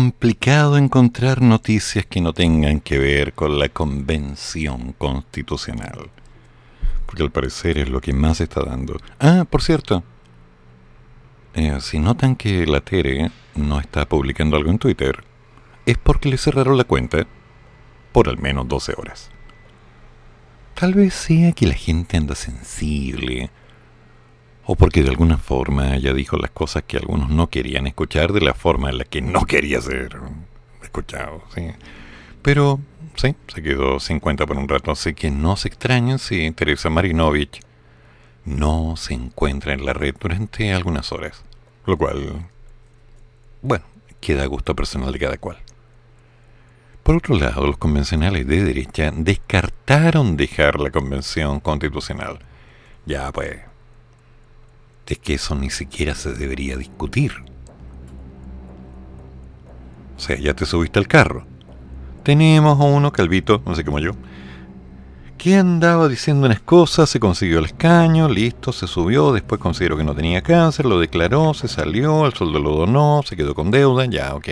Complicado encontrar noticias que no tengan que ver con la convención constitucional. Porque al parecer es lo que más está dando. Ah, por cierto. Eh, si notan que la Tere no está publicando algo en Twitter, es porque le cerraron la cuenta por al menos 12 horas. Tal vez sea que la gente anda sensible, o porque de alguna forma ella dijo las cosas que algunos no querían escuchar de la forma en la que no quería ser escuchado. ¿sí? Pero sí, se quedó sin cuenta por un rato, así que no se extrañen si Teresa Marinovich no se encuentra en la red durante algunas horas. Lo cual, bueno, queda a gusto personal de cada cual. Por otro lado, los convencionales de derecha descartaron dejar la convención constitucional. Ya pues, es que eso ni siquiera se debería discutir. O sea, ya te subiste al carro. Tenemos a uno, Calvito, no sé cómo yo, que andaba diciendo unas cosas, se consiguió el escaño, listo, se subió, después consideró que no tenía cáncer, lo declaró, se salió, el sueldo lo donó, se quedó con deuda, ya, ok.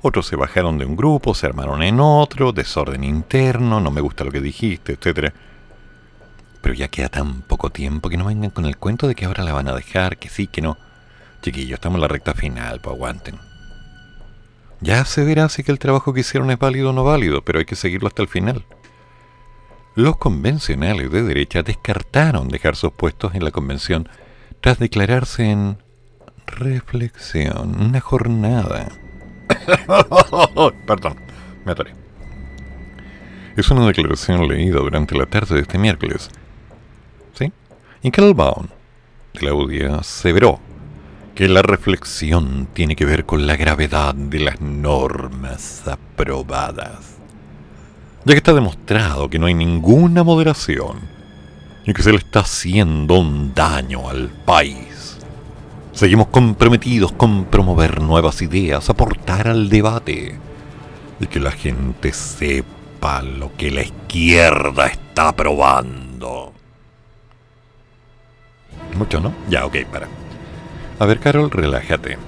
Otros se bajaron de un grupo, se armaron en otro, desorden interno, no me gusta lo que dijiste, etc. Pero ya queda tan poco tiempo que no vengan con el cuento de que ahora la van a dejar, que sí, que no. Chiquillos, estamos en la recta final, pues aguanten. Ya se verá si que el trabajo que hicieron es válido o no válido, pero hay que seguirlo hasta el final. Los convencionales de derecha descartaron dejar sus puestos en la convención tras declararse en reflexión, una jornada Perdón, me atoré. Es una declaración leída durante la tarde de este miércoles. ¿Sí? Y Baum, de la UDI, aseveró que la reflexión tiene que ver con la gravedad de las normas aprobadas. Ya que está demostrado que no hay ninguna moderación y que se le está haciendo un daño al país Seguimos comprometidos con promover nuevas ideas, aportar al debate y que la gente sepa lo que la izquierda está probando. Mucho, ¿no? Ya, ok, para. A ver, Carol, relájate.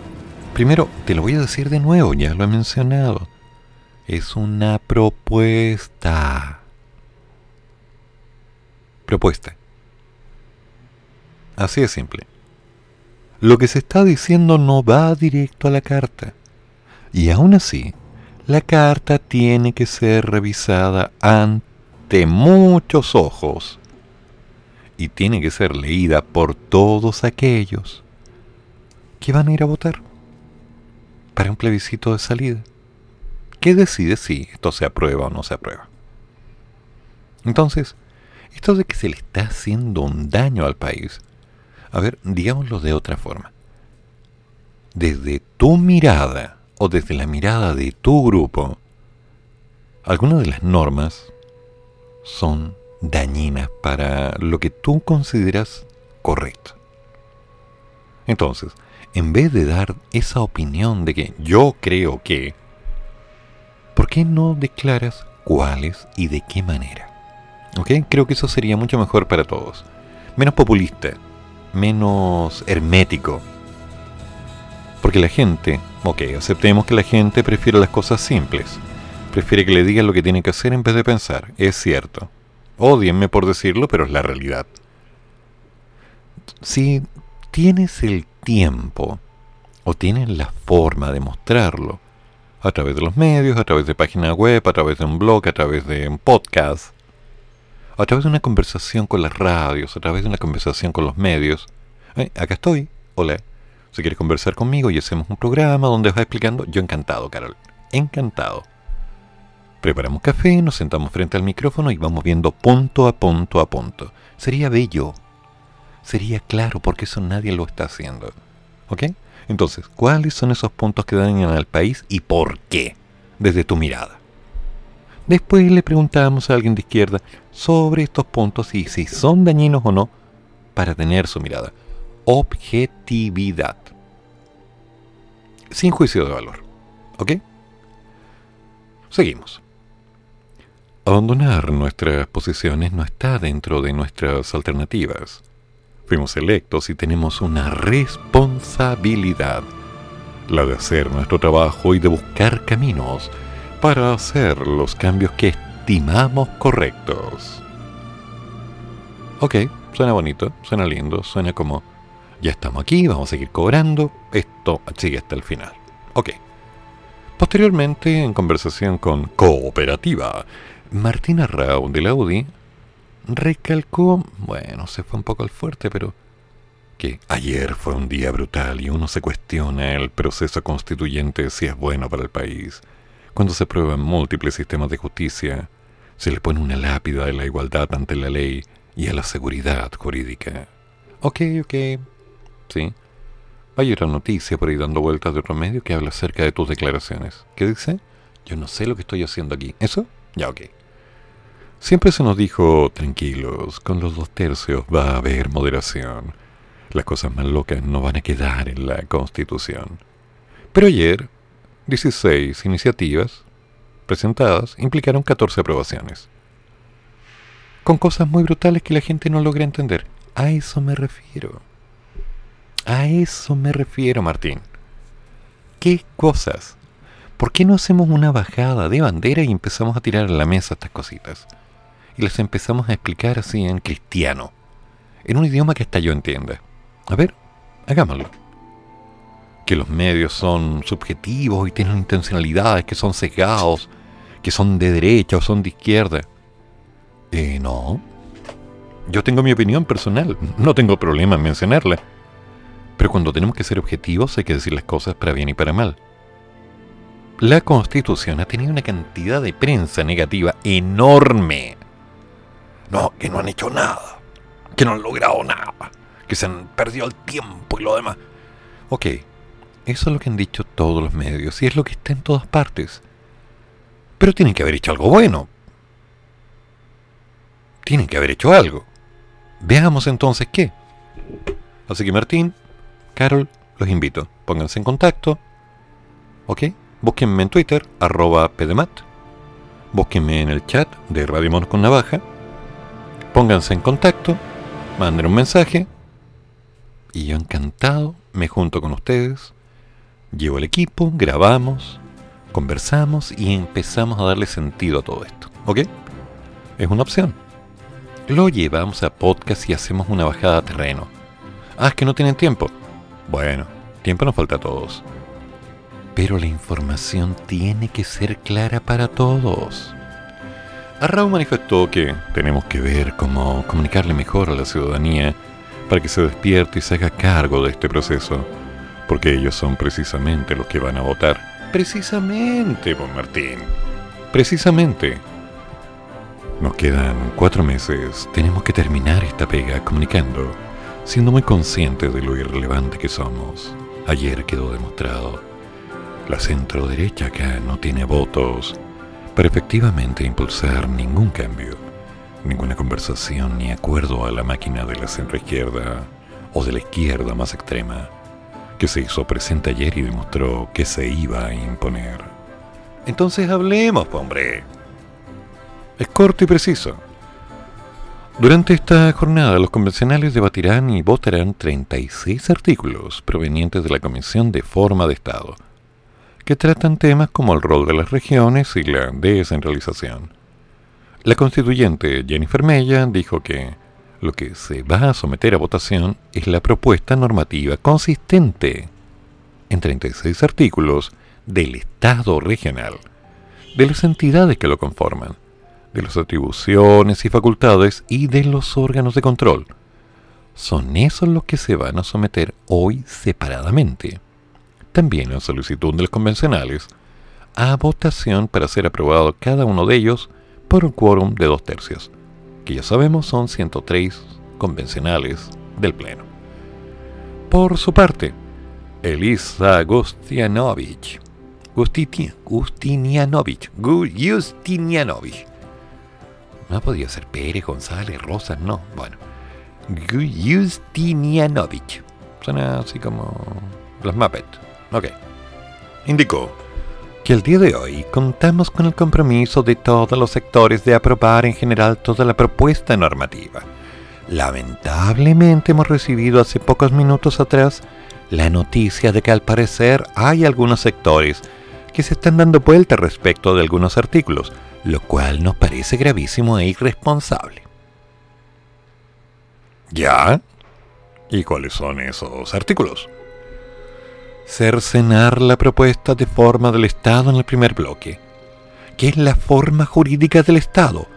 Primero, te lo voy a decir de nuevo, ya lo he mencionado. Es una propuesta. Propuesta. Así de simple lo que se está diciendo no va directo a la carta. Y aún así, la carta tiene que ser revisada ante muchos ojos y tiene que ser leída por todos aquellos que van a ir a votar para un plebiscito de salida. ¿Qué decide si esto se aprueba o no se aprueba? Entonces, esto de que se le está haciendo un daño al país a ver, digámoslo de otra forma. Desde tu mirada o desde la mirada de tu grupo, algunas de las normas son dañinas para lo que tú consideras correcto. Entonces, en vez de dar esa opinión de que yo creo que, ¿por qué no declaras cuáles y de qué manera? ¿Ok? Creo que eso sería mucho mejor para todos. Menos populista, menos hermético. Porque la gente, ok, aceptemos que la gente prefiere las cosas simples. Prefiere que le digan lo que tiene que hacer en vez de pensar. Es cierto. Odienme por decirlo, pero es la realidad. Si tienes el tiempo o tienes la forma de mostrarlo, a través de los medios, a través de página web, a través de un blog, a través de un podcast, a través de una conversación con las radios, a través de una conversación con los medios. Acá estoy, hola. Si quieres conversar conmigo y hacemos un programa donde vas explicando, yo encantado, Carol. Encantado. Preparamos café, nos sentamos frente al micrófono y vamos viendo punto a punto a punto. Sería bello. Sería claro porque eso nadie lo está haciendo. ¿Ok? Entonces, ¿cuáles son esos puntos que dañan al país y por qué? Desde tu mirada. Después le preguntamos a alguien de izquierda sobre estos puntos y si son dañinos o no para tener su mirada. Objetividad. Sin juicio de valor. ¿Ok? Seguimos. Abandonar nuestras posiciones no está dentro de nuestras alternativas. Fuimos electos y tenemos una responsabilidad la de hacer nuestro trabajo y de buscar caminos para hacer los cambios que estimamos correctos. Ok, suena bonito, suena lindo, suena como ya estamos aquí, vamos a seguir cobrando, esto sigue hasta el final. Ok. Posteriormente, en conversación con Cooperativa, Martina Rau de la Audi recalcó, bueno, se fue un poco al fuerte, pero que ayer fue un día brutal y uno se cuestiona el proceso constituyente si es bueno para el país. Cuando se prueban múltiples sistemas de justicia, se le pone una lápida de la igualdad ante la ley y a la seguridad jurídica. Ok, ok, sí. Hay otra noticia por ahí dando vueltas de otro medio que habla acerca de tus declaraciones. ¿Qué dice? Yo no sé lo que estoy haciendo aquí. ¿Eso? Ya, ok. Siempre se nos dijo, tranquilos, con los dos tercios va a haber moderación. Las cosas más locas no van a quedar en la Constitución. Pero ayer, 16 iniciativas presentadas implicaron 14 aprobaciones. Con cosas muy brutales que la gente no logra entender. A eso me refiero. A eso me refiero, Martín. ¿Qué cosas? ¿Por qué no hacemos una bajada de bandera y empezamos a tirar a la mesa estas cositas? Y las empezamos a explicar así en cristiano, en un idioma que hasta yo entienda. A ver, hagámoslo. Que los medios son subjetivos y tienen intencionalidades, que son sesgados, que son de derecha o son de izquierda. Eh, no. Yo tengo mi opinión personal, no tengo problema en mencionarla. Pero cuando tenemos que ser objetivos hay que decir las cosas para bien y para mal. La Constitución ha tenido una cantidad de prensa negativa enorme. No, que no han hecho nada, que no han logrado nada que se han perdido el tiempo y lo demás. Ok, eso es lo que han dicho todos los medios y es lo que está en todas partes. Pero tienen que haber hecho algo bueno. Tienen que haber hecho algo. Veamos entonces qué. Así que Martín, Carol, los invito. Pónganse en contacto. ¿Ok? Búsquenme en Twitter, arroba pdemat. Búsquenme en el chat de Radio Monos con Navaja. Pónganse en contacto. Manden un mensaje. Y yo encantado me junto con ustedes, llevo el equipo, grabamos, conversamos y empezamos a darle sentido a todo esto. ¿Ok? Es una opción. Lo llevamos a podcast y hacemos una bajada a terreno. Ah, es que no tienen tiempo. Bueno, tiempo nos falta a todos. Pero la información tiene que ser clara para todos. Arrau manifestó que tenemos que ver cómo comunicarle mejor a la ciudadanía para que se despierte y se haga cargo de este proceso, porque ellos son precisamente los que van a votar. Precisamente, Bon Martín. Precisamente. Nos quedan cuatro meses. Tenemos que terminar esta pega comunicando, siendo muy conscientes de lo irrelevante que somos. Ayer quedó demostrado. La centro derecha acá no tiene votos para efectivamente impulsar ningún cambio ninguna conversación ni acuerdo a la máquina de la centroizquierda o de la izquierda más extrema, que se hizo presente ayer y demostró que se iba a imponer. Entonces hablemos, hombre. Es corto y preciso. Durante esta jornada, los convencionales debatirán y votarán 36 artículos provenientes de la Comisión de Forma de Estado, que tratan temas como el rol de las regiones y la descentralización la constituyente Jennifer Mella dijo que lo que se va a someter a votación es la propuesta normativa consistente en 36 artículos del Estado regional, de las entidades que lo conforman, de las atribuciones y facultades y de los órganos de control. Son esos los que se van a someter hoy separadamente. También en solicitud de los convencionales, a votación para ser aprobado cada uno de ellos por un quórum de dos tercios, que ya sabemos son 103 convencionales del Pleno. Por su parte, Elisa Gustianovich, Gustinianovich, Gustinianovich, no podía ser Pérez, González, Rosas, no, bueno, Justinianovich, suena así como los Muppets, ok, indicó que el día de hoy contamos con el compromiso de todos los sectores de aprobar en general toda la propuesta normativa. Lamentablemente hemos recibido hace pocos minutos atrás la noticia de que al parecer hay algunos sectores que se están dando vuelta respecto de algunos artículos, lo cual nos parece gravísimo e irresponsable. ¿Ya? ¿Y cuáles son esos artículos? Cercenar la propuesta de forma del Estado en el primer bloque. ¿Qué es la forma jurídica del Estado?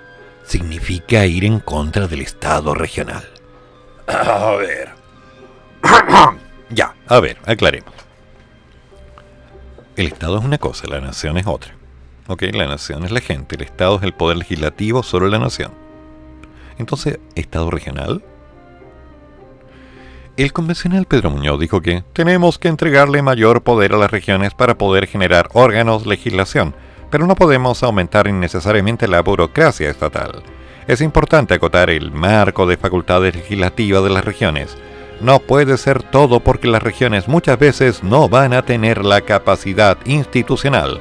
Significa ir en contra del Estado regional. A ver. ya, a ver, aclaremos. El Estado es una cosa, la nación es otra. ¿Ok? La nación es la gente, el Estado es el poder legislativo sobre la nación. Entonces, ¿Estado regional? El convencional Pedro Muñoz dijo que tenemos que entregarle mayor poder a las regiones para poder generar órganos legislación, pero no podemos aumentar innecesariamente la burocracia estatal. Es importante acotar el marco de facultades legislativas de las regiones. No puede ser todo porque las regiones muchas veces no van a tener la capacidad institucional.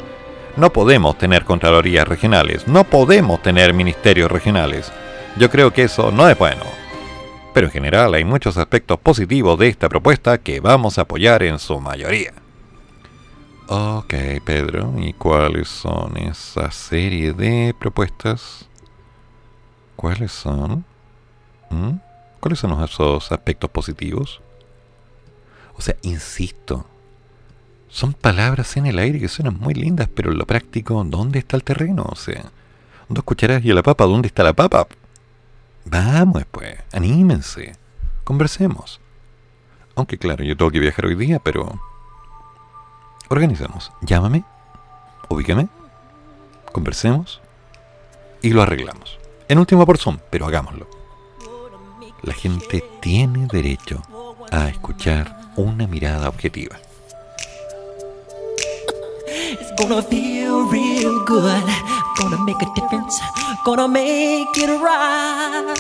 No podemos tener contralorías regionales, no podemos tener ministerios regionales. Yo creo que eso no es bueno pero en general hay muchos aspectos positivos de esta propuesta que vamos a apoyar en su mayoría. Ok, Pedro, ¿y cuáles son esa serie de propuestas? ¿Cuáles son? ¿Mm? ¿Cuáles son esos aspectos positivos? O sea, insisto, son palabras en el aire que suenan muy lindas, pero en lo práctico, ¿dónde está el terreno? O sea, dos cucharadas y la papa, ¿dónde está la papa? Vamos, pues, anímense, conversemos. Aunque claro, yo tengo que viajar hoy día, pero... Organizamos. Llámame, ubíqueme, conversemos y lo arreglamos. En última por pero hagámoslo. La gente tiene derecho a escuchar una mirada objetiva. It's gonna feel real good. Gonna make a difference. Gonna make it right.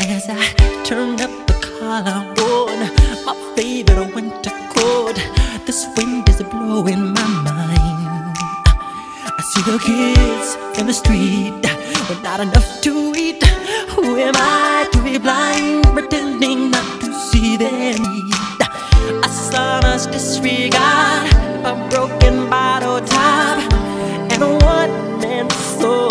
As I turn up the collar on my favorite winter coat, this wind is blowing my mind. I see the kids in the street with not enough to eat. Who am I to be blind, pretending not to see their need? A sonorous disregard, a broken bottle top, and a one man soul.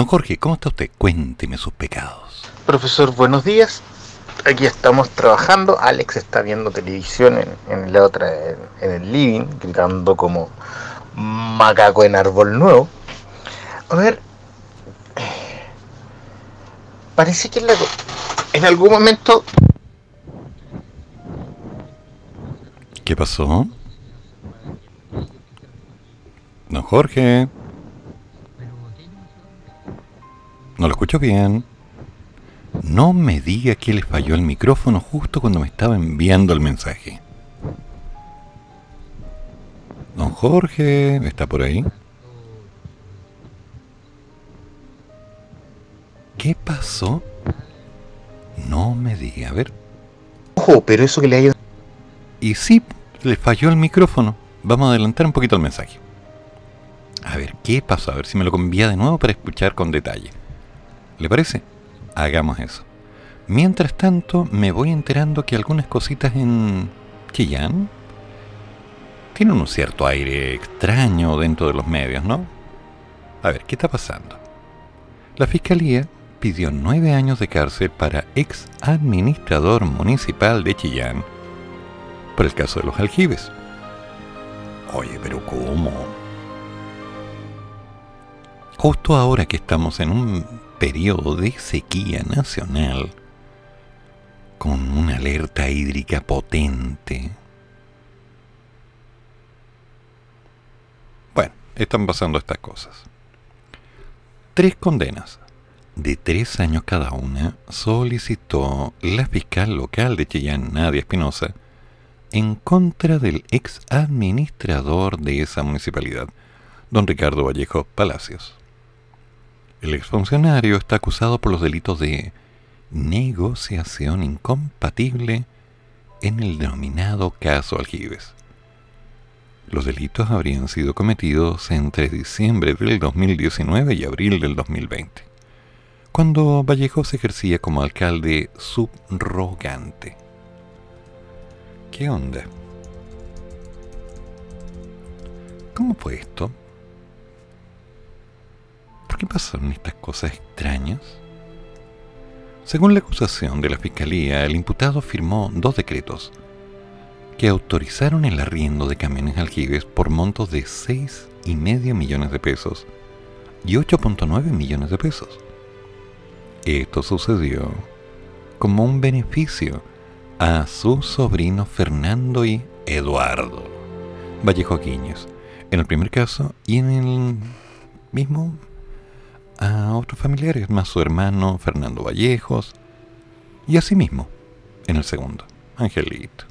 Don Jorge, ¿cómo está usted? Cuénteme sus pecados. Profesor, buenos días. Aquí estamos trabajando. Alex está viendo televisión en, la otra, en, el living, gritando como macaco en árbol nuevo. A ver, parece que en, en algún momento... ¿Qué pasó? Don Jorge. Escucho bien. No me diga que le falló el micrófono justo cuando me estaba enviando el mensaje. Don Jorge, ¿está por ahí? ¿Qué pasó? No me diga, a ver. Ojo, pero eso que le ha Y sí, le falló el micrófono. Vamos a adelantar un poquito el mensaje. A ver, ¿qué pasó? A ver si me lo envía de nuevo para escuchar con detalle. ¿Le parece? Hagamos eso. Mientras tanto, me voy enterando que algunas cositas en Chillán tienen un cierto aire extraño dentro de los medios, ¿no? A ver, ¿qué está pasando? La Fiscalía pidió nueve años de cárcel para ex administrador municipal de Chillán por el caso de los aljibes. Oye, pero ¿cómo? Justo ahora que estamos en un periodo de sequía nacional, con una alerta hídrica potente. Bueno, están pasando estas cosas. Tres condenas de tres años cada una solicitó la fiscal local de Chillán, Nadia Espinosa, en contra del ex administrador de esa municipalidad, don Ricardo Vallejo Palacios. El exfuncionario está acusado por los delitos de negociación incompatible en el denominado caso Aljibes. Los delitos habrían sido cometidos entre diciembre del 2019 y abril del 2020, cuando Vallejo se ejercía como alcalde subrogante. ¿Qué onda? ¿Cómo fue esto? ¿Por qué pasaron estas cosas extrañas? Según la acusación de la Fiscalía, el imputado firmó dos decretos que autorizaron el arriendo de camiones aljibes por montos de 6,5 millones de pesos y 8.9 millones de pesos. Esto sucedió como un beneficio a sus sobrinos Fernando y Eduardo Vallejo Quiñez, en el primer caso y en el mismo a otros familiares, más su hermano Fernando Vallejos, y asimismo, en el segundo, Angelito.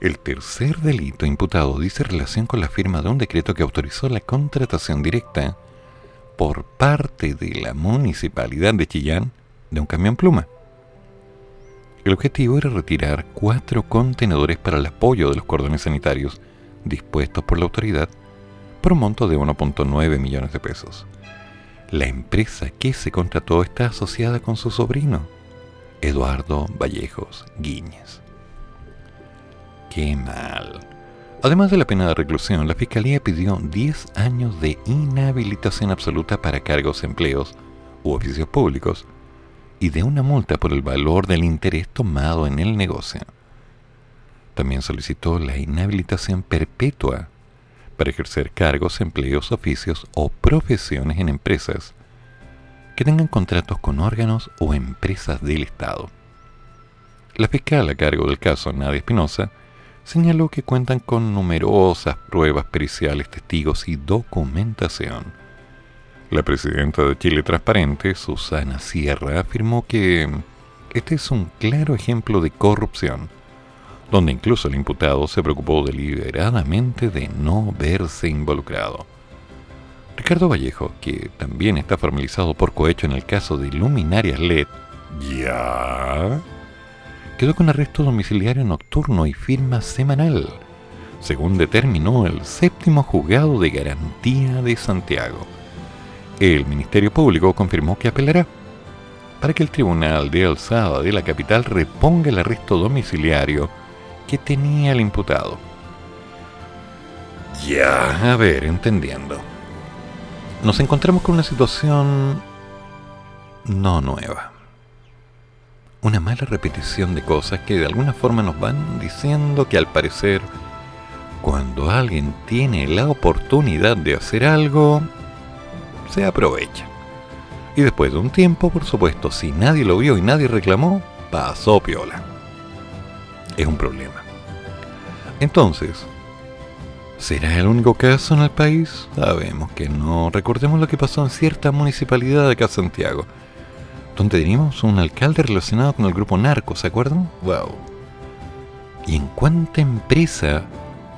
El tercer delito imputado dice relación con la firma de un decreto que autorizó la contratación directa por parte de la municipalidad de Chillán de un camión pluma. El objetivo era retirar cuatro contenedores para el apoyo de los cordones sanitarios dispuestos por la autoridad por un monto de 1.9 millones de pesos. La empresa que se contrató está asociada con su sobrino, Eduardo Vallejos Guiñez. Qué mal. Además de la pena de reclusión, la Fiscalía pidió 10 años de inhabilitación absoluta para cargos, empleos u oficios públicos y de una multa por el valor del interés tomado en el negocio. También solicitó la inhabilitación perpetua para ejercer cargos, empleos, oficios o profesiones en empresas que tengan contratos con órganos o empresas del Estado. La fiscal a cargo del caso, Nadia Espinosa, señaló que cuentan con numerosas pruebas periciales, testigos y documentación. La presidenta de Chile Transparente, Susana Sierra, afirmó que este es un claro ejemplo de corrupción donde incluso el imputado se preocupó deliberadamente de no verse involucrado. Ricardo Vallejo, que también está formalizado por cohecho en el caso de Luminarias LED, ya quedó con arresto domiciliario nocturno y firma semanal, según determinó el séptimo juzgado de garantía de Santiago. El Ministerio Público confirmó que apelará para que el Tribunal de Alzada de la capital reponga el arresto domiciliario que tenía el imputado. Ya, a ver, entendiendo. Nos encontramos con una situación no nueva. Una mala repetición de cosas que de alguna forma nos van diciendo que al parecer, cuando alguien tiene la oportunidad de hacer algo, se aprovecha. Y después de un tiempo, por supuesto, si nadie lo vio y nadie reclamó, pasó piola. Es un problema. Entonces, ¿será el único caso en el país? Sabemos que no. Recordemos lo que pasó en cierta municipalidad de acá Santiago, donde teníamos un alcalde relacionado con el grupo narco, ¿se acuerdan? ¡Wow! ¿Y en cuánta empresa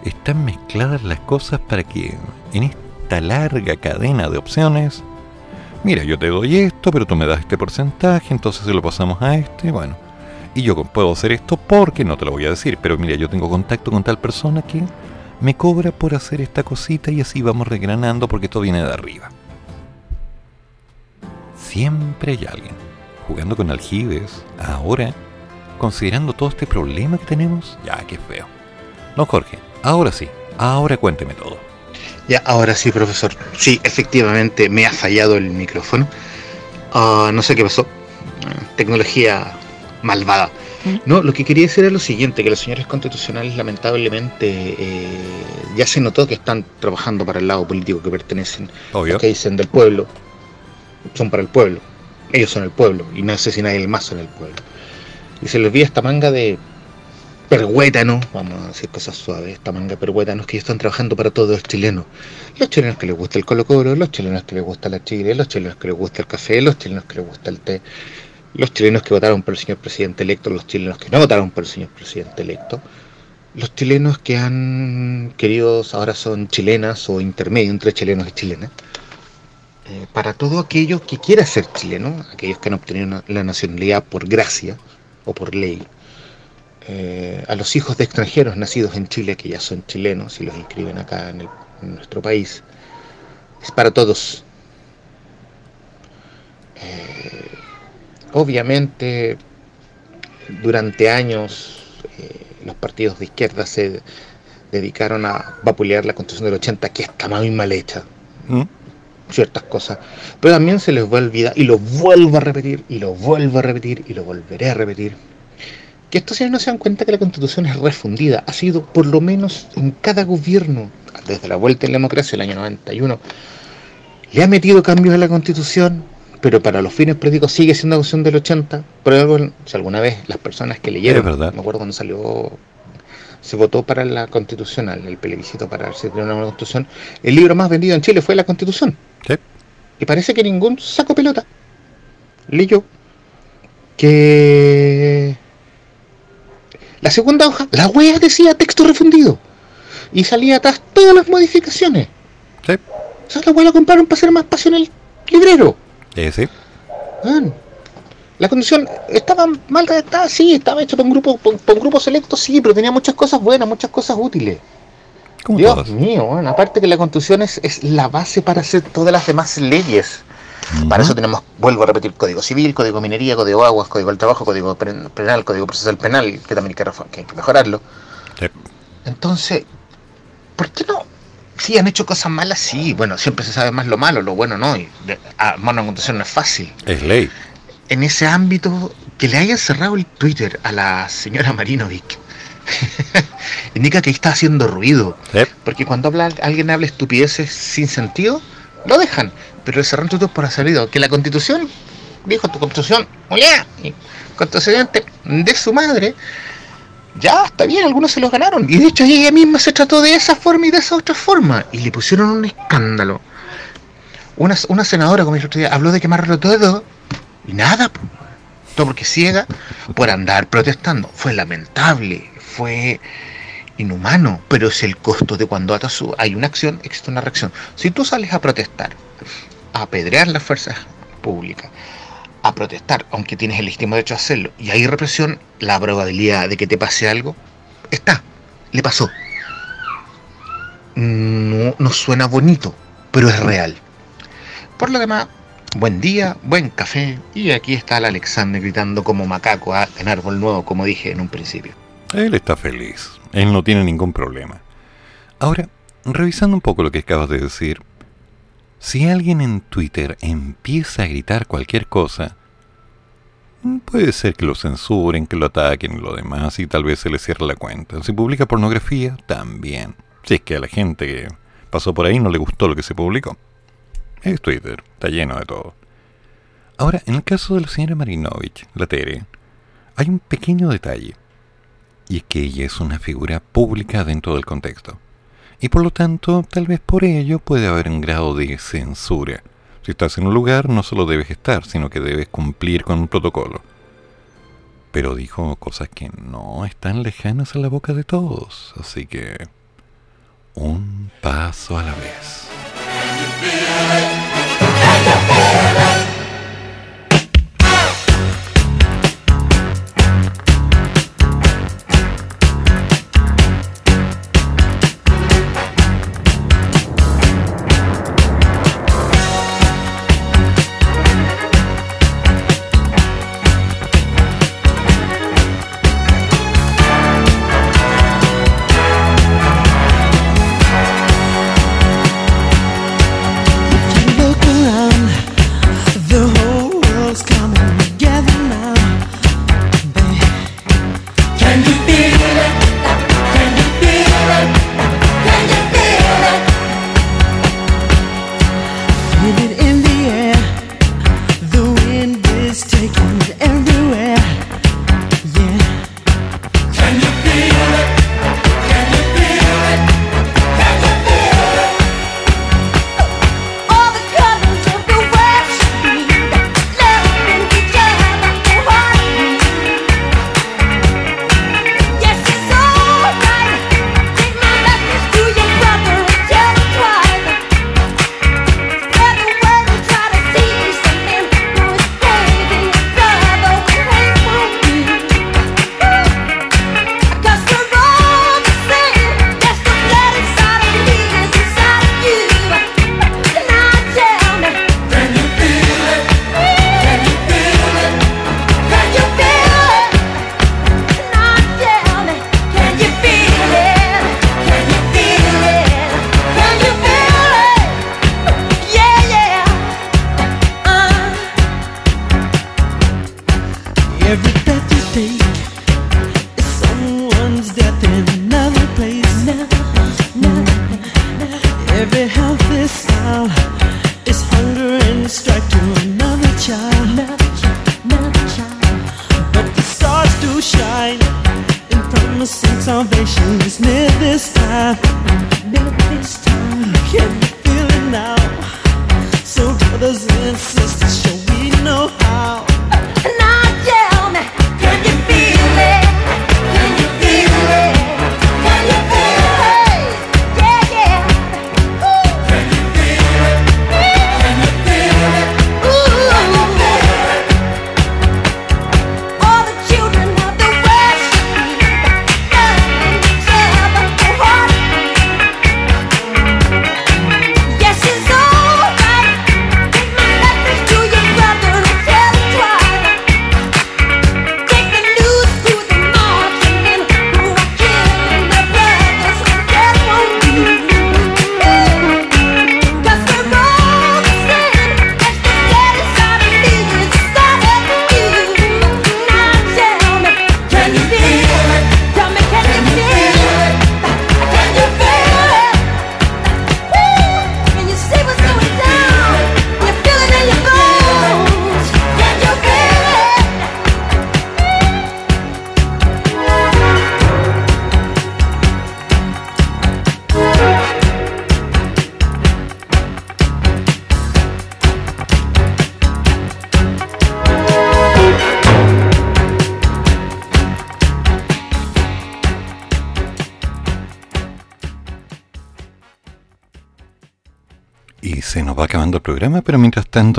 están mezcladas las cosas para que en esta larga cadena de opciones mira, yo te doy esto, pero tú me das este porcentaje, entonces se lo pasamos a este, bueno. Y yo puedo hacer esto porque no te lo voy a decir, pero mira, yo tengo contacto con tal persona que me cobra por hacer esta cosita y así vamos regranando porque todo viene de arriba. Siempre hay alguien jugando con aljibes, ahora, considerando todo este problema que tenemos, ya que feo. No, Jorge, ahora sí, ahora cuénteme todo. Ya, ahora sí, profesor. Sí, efectivamente me ha fallado el micrófono. Ah, no sé qué pasó. Tecnología malvada. ¿Mm? No, lo que quería decir es lo siguiente, que los señores constitucionales lamentablemente eh, ya se notó que están trabajando para el lado político que pertenecen, Obvio. los que dicen del pueblo, son para el pueblo, ellos son el pueblo, y no sé si nadie más son el pueblo. Y se les olvida esta manga de perhuétanos, vamos a decir cosas suaves, esta manga de perhuétanos que ellos están trabajando para todos los chilenos. Los chilenos que les gusta el Colo Colo, los chilenos que les gusta la chile, los chilenos que les gusta el café, los chilenos que les gusta el té, los chilenos que votaron por el señor presidente electo, los chilenos que no votaron por el señor presidente electo, los chilenos que han querido, ahora son chilenas o intermedio entre chilenos y chilenas, eh, para todo aquello que quiera ser chileno, aquellos que han obtenido la nacionalidad por gracia o por ley, eh, a los hijos de extranjeros nacidos en Chile que ya son chilenos y los inscriben acá en nuestro país, es para todos. Eh, obviamente, durante años eh, los partidos de izquierda se dedicaron a vapulear la Constitución del 80, que está muy mal hecha, ¿Mm? ciertas cosas, pero también se les va a olvidar, y lo vuelvo a repetir, y lo vuelvo a repetir, y lo volveré a repetir, que estos señores no se dan cuenta que la constitución es refundida, ha sido por lo menos en cada gobierno, desde la vuelta en la democracia el año 91, le ha metido cambios a la constitución, pero para los fines prácticos sigue siendo la constitución del 80, por algo, si alguna vez las personas que leyeron, me acuerdo cuando salió se votó para la constitucional, el plebiscito para ver si tenía una nueva constitución, el libro más vendido en Chile fue la constitución. Sí. Y parece que ningún saco pelota leyó que la segunda hoja, la wea decía texto refundido. Y salía atrás todas las modificaciones. Sí. O sea, la wea la compraron para hacer más espacio en el librero. Eh, sí. Weón. La condición estaba mal redactada, sí, estaba hecho por un grupo, por, por un grupo selecto, sí, pero tenía muchas cosas buenas, muchas cosas útiles. Como Dios todas. mío, weón, aparte que la constitución es, es la base para hacer todas las demás leyes. Para eso tenemos, vuelvo a repetir, código civil, código minería, código aguas, código del trabajo, código pen- penal, código procesal penal, que también hay que, que hay que mejorarlo. Sí. Entonces, ¿por qué no? Sí, han hecho cosas malas, sí, bueno, siempre se sabe más lo malo, lo bueno no, y de- armar una constitución no es fácil Es ley. en ese ámbito que le hayan cerrado el Twitter a la señora Marinovic indica que está haciendo ruido. Sí. Porque cuando habla, alguien habla estupideces sin sentido, lo dejan. Pero le cerran Twitter por hacer ruido. Que la constitución, dijo tu constitución, y constituyente de su madre, ya está bien, algunos se los ganaron. Y de hecho ella misma se trató de esa forma y de esa otra forma. Y le pusieron un escándalo. Una, una senadora, como el otro día, habló de quemarlo todo y nada, todo porque ciega por andar protestando. Fue lamentable, fue inhumano, pero es el costo de cuando hay una acción, existe una reacción. Si tú sales a protestar, a apedrear las fuerzas públicas, a protestar, aunque tienes el legítimo derecho a hacerlo, y hay represión, la probabilidad de que te pase algo está, le pasó. No, no suena bonito, pero es real. Por lo demás, buen día, buen café, y aquí está el Alexander gritando como macaco ah, en árbol nuevo, como dije en un principio. Él está feliz. Él no tiene ningún problema. Ahora, revisando un poco lo que acabas de decir, si alguien en Twitter empieza a gritar cualquier cosa, puede ser que lo censuren, que lo ataquen y lo demás, y tal vez se le cierre la cuenta. Si publica pornografía, también. Si es que a la gente que pasó por ahí no le gustó lo que se publicó. Es Twitter, está lleno de todo. Ahora, en el caso de la señora Marinovich, la Tere, hay un pequeño detalle. Y es que ella es una figura pública dentro del contexto. Y por lo tanto, tal vez por ello puede haber un grado de censura. Si estás en un lugar, no solo debes estar, sino que debes cumplir con un protocolo. Pero dijo cosas que no están lejanas a la boca de todos, así que un paso a la vez.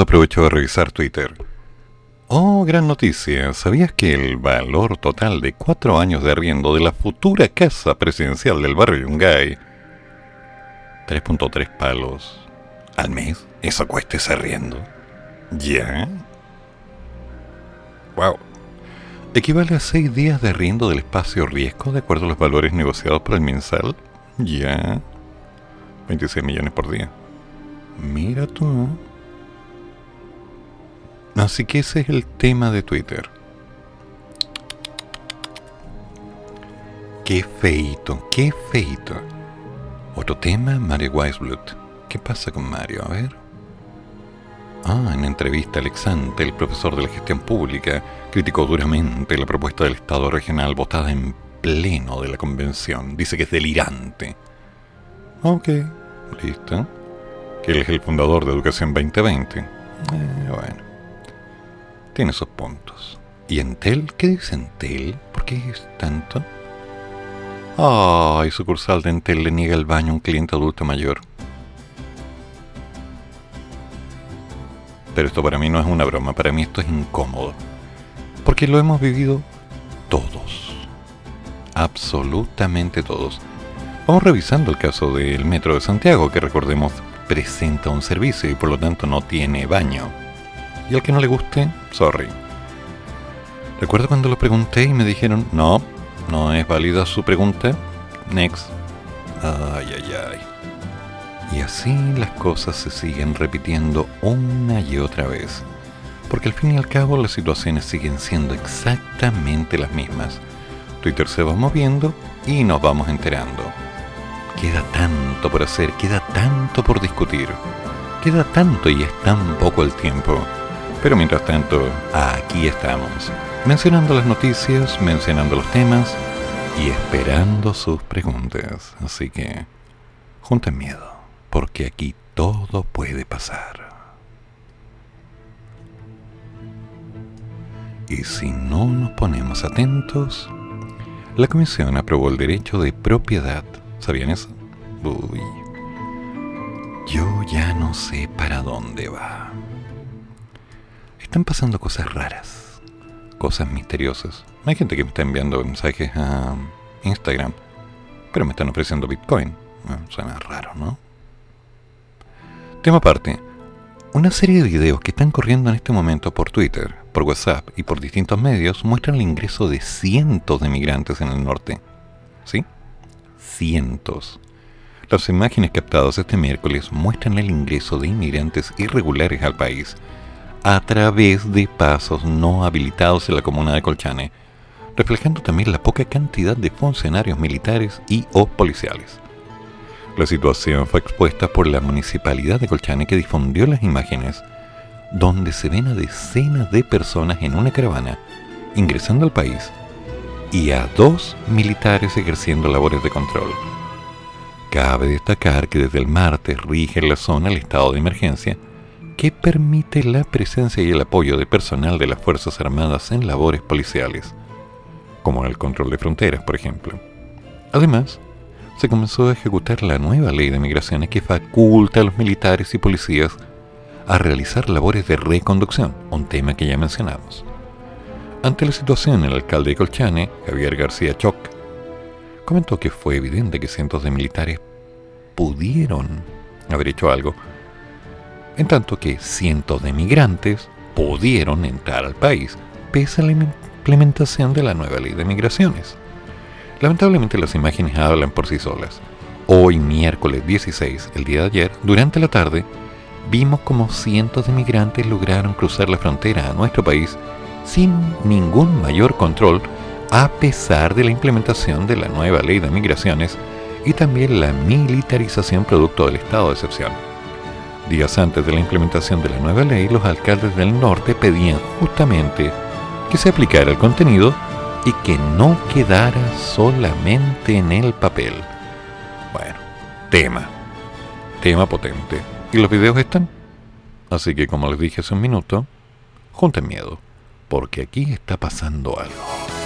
Aprovecho de revisar Twitter. Oh, gran noticia. ¿Sabías que el valor total de cuatro años de arriendo de la futura casa presidencial del barrio Yungay, 3.3 palos al mes, eso cuesta ese arriendo? ¿Ya? Wow. Equivale a seis días de arriendo del espacio riesgo de acuerdo a los valores negociados por el mensal. ¿Ya? 26 millones por día. Mira tú. Así que ese es el tema de Twitter. Qué feito, qué feito. Otro tema, Mario Weisblut. ¿Qué pasa con Mario? A ver. Ah, en entrevista Alexante, el profesor de la gestión pública, criticó duramente la propuesta del Estado regional votada en pleno de la convención. Dice que es delirante. Ok, listo. Que él es el fundador de Educación 2020. Eh, bueno, tiene sus puntos. ¿Y Entel? ¿Qué dice Entel? ¿Por qué es tanto? Ay, sucursal de Entel le niega el baño a un cliente adulto mayor. Pero esto para mí no es una broma, para mí esto es incómodo. Porque lo hemos vivido todos. Absolutamente todos. Vamos revisando el caso del Metro de Santiago, que recordemos presenta un servicio y por lo tanto no tiene baño. Y al que no le guste, sorry. Recuerdo cuando lo pregunté y me dijeron, no, no es válida su pregunta. Next. Ay, ay, ay. Y así las cosas se siguen repitiendo una y otra vez. Porque al fin y al cabo las situaciones siguen siendo exactamente las mismas. Twitter se va moviendo y nos vamos enterando. Queda tanto por hacer, queda tanto por discutir. Queda tanto y es tan poco el tiempo. Pero mientras tanto, aquí estamos, mencionando las noticias, mencionando los temas y esperando sus preguntas. Así que, junten miedo, porque aquí todo puede pasar. Y si no nos ponemos atentos, la Comisión aprobó el derecho de propiedad. ¿Sabían eso? Uy. Yo ya no sé para dónde va. Están pasando cosas raras, cosas misteriosas. Hay gente que me está enviando mensajes a Instagram, pero me están ofreciendo Bitcoin. suena raro, ¿no? Tema aparte. Una serie de videos que están corriendo en este momento por Twitter, por WhatsApp y por distintos medios muestran el ingreso de cientos de migrantes en el norte. ¿Sí? Cientos. Las imágenes captadas este miércoles muestran el ingreso de inmigrantes irregulares al país a través de pasos no habilitados en la comuna de Colchane, reflejando también la poca cantidad de funcionarios militares y o policiales. La situación fue expuesta por la municipalidad de Colchane que difundió las imágenes donde se ven a decenas de personas en una caravana ingresando al país y a dos militares ejerciendo labores de control. Cabe destacar que desde el martes rige en la zona el estado de emergencia que permite la presencia y el apoyo de personal de las Fuerzas Armadas en labores policiales, como el control de fronteras, por ejemplo. Además, se comenzó a ejecutar la nueva ley de migraciones que faculta a los militares y policías a realizar labores de reconducción, un tema que ya mencionamos. Ante la situación, el alcalde de Colchane, Javier García Choc, comentó que fue evidente que cientos de militares pudieron haber hecho algo, en tanto que cientos de migrantes pudieron entrar al país, pese a la implementación de la nueva ley de migraciones. Lamentablemente las imágenes hablan por sí solas. Hoy, miércoles 16, el día de ayer, durante la tarde, vimos como cientos de migrantes lograron cruzar la frontera a nuestro país sin ningún mayor control, a pesar de la implementación de la nueva ley de migraciones y también la militarización producto del estado de excepción. Días antes de la implementación de la nueva ley, los alcaldes del norte pedían justamente que se aplicara el contenido y que no quedara solamente en el papel. Bueno, tema. Tema potente. ¿Y los videos están? Así que como les dije hace un minuto, junten miedo, porque aquí está pasando algo.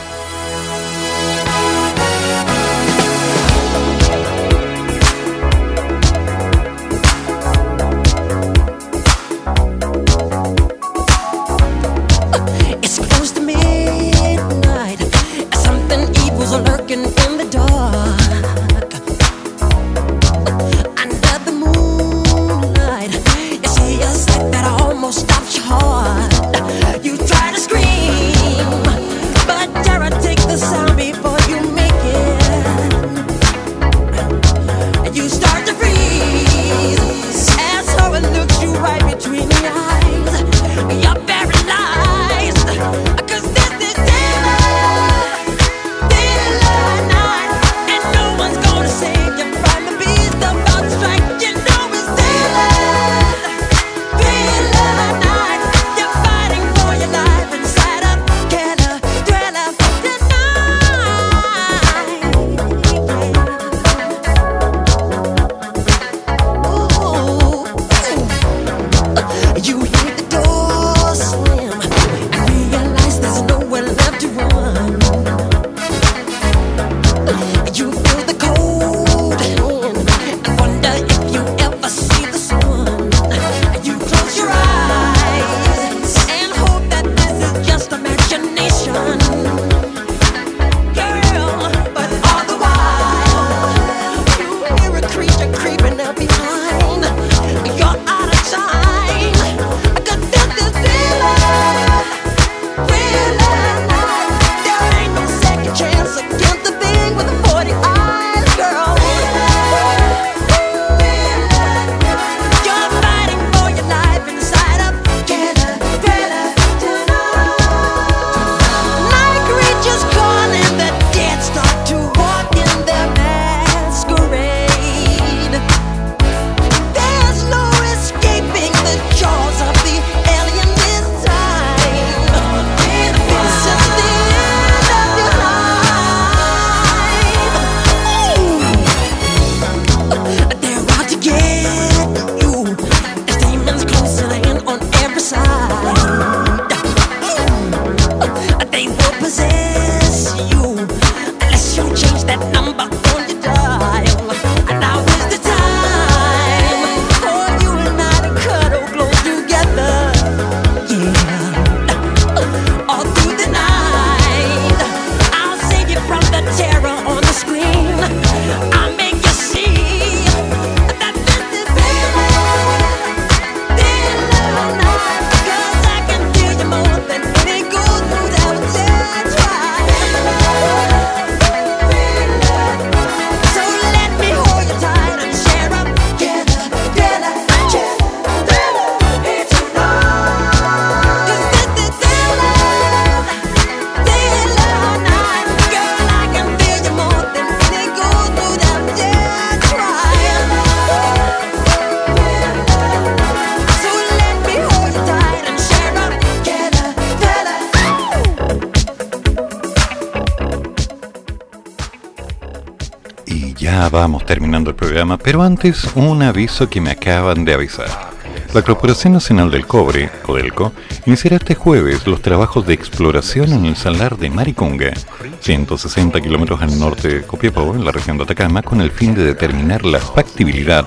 Programa, pero antes un aviso que me acaban de avisar. La Corporación Nacional del Cobre, Codelco, iniciará este jueves los trabajos de exploración en el salar de Maricunga, 160 kilómetros al norte de Copiapó, en la región de Atacama, con el fin de determinar la factibilidad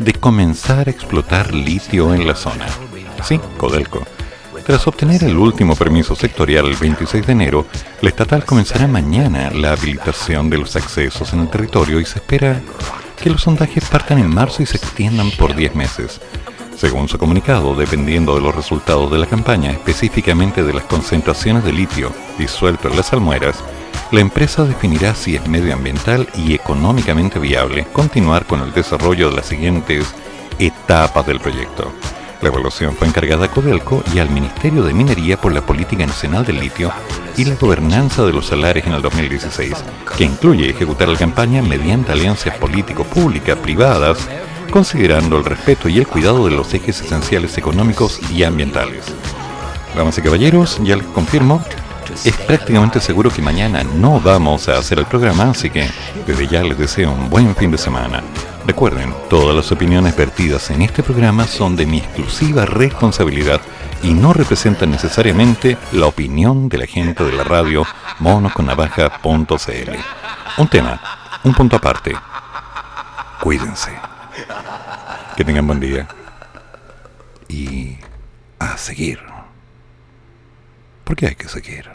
de comenzar a explotar litio en la zona. Sí, Codelco. Tras obtener el último permiso sectorial el 26 de enero, la estatal comenzará mañana la habilitación de los accesos en el territorio y se espera que los sondajes partan en marzo y se extiendan por 10 meses. Según su comunicado, dependiendo de los resultados de la campaña, específicamente de las concentraciones de litio disuelto en las almueras, la empresa definirá si es medioambiental y económicamente viable continuar con el desarrollo de las siguientes etapas del proyecto. La evaluación fue encargada a Codelco y al Ministerio de Minería por la Política Nacional del Litio y la gobernanza de los salares en el 2016, que incluye ejecutar la campaña mediante alianzas político-públicas privadas, considerando el respeto y el cuidado de los ejes esenciales económicos y ambientales. Damas y caballeros, ya les confirmo, es prácticamente seguro que mañana no vamos a hacer el programa, así que desde ya les deseo un buen fin de semana. Recuerden, todas las opiniones vertidas en este programa son de mi exclusiva responsabilidad y no representan necesariamente la opinión de la gente de la radio monosconnavaja.cl. Un tema, un punto aparte. Cuídense. Que tengan buen día. Y a seguir. Porque hay que seguir.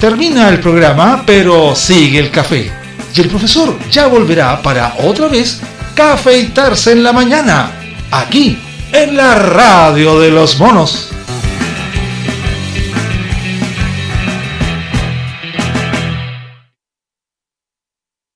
Termina el programa, pero sigue el café. Y el profesor ya volverá para otra vez cafeitarse en la mañana, aquí, en la radio de los monos.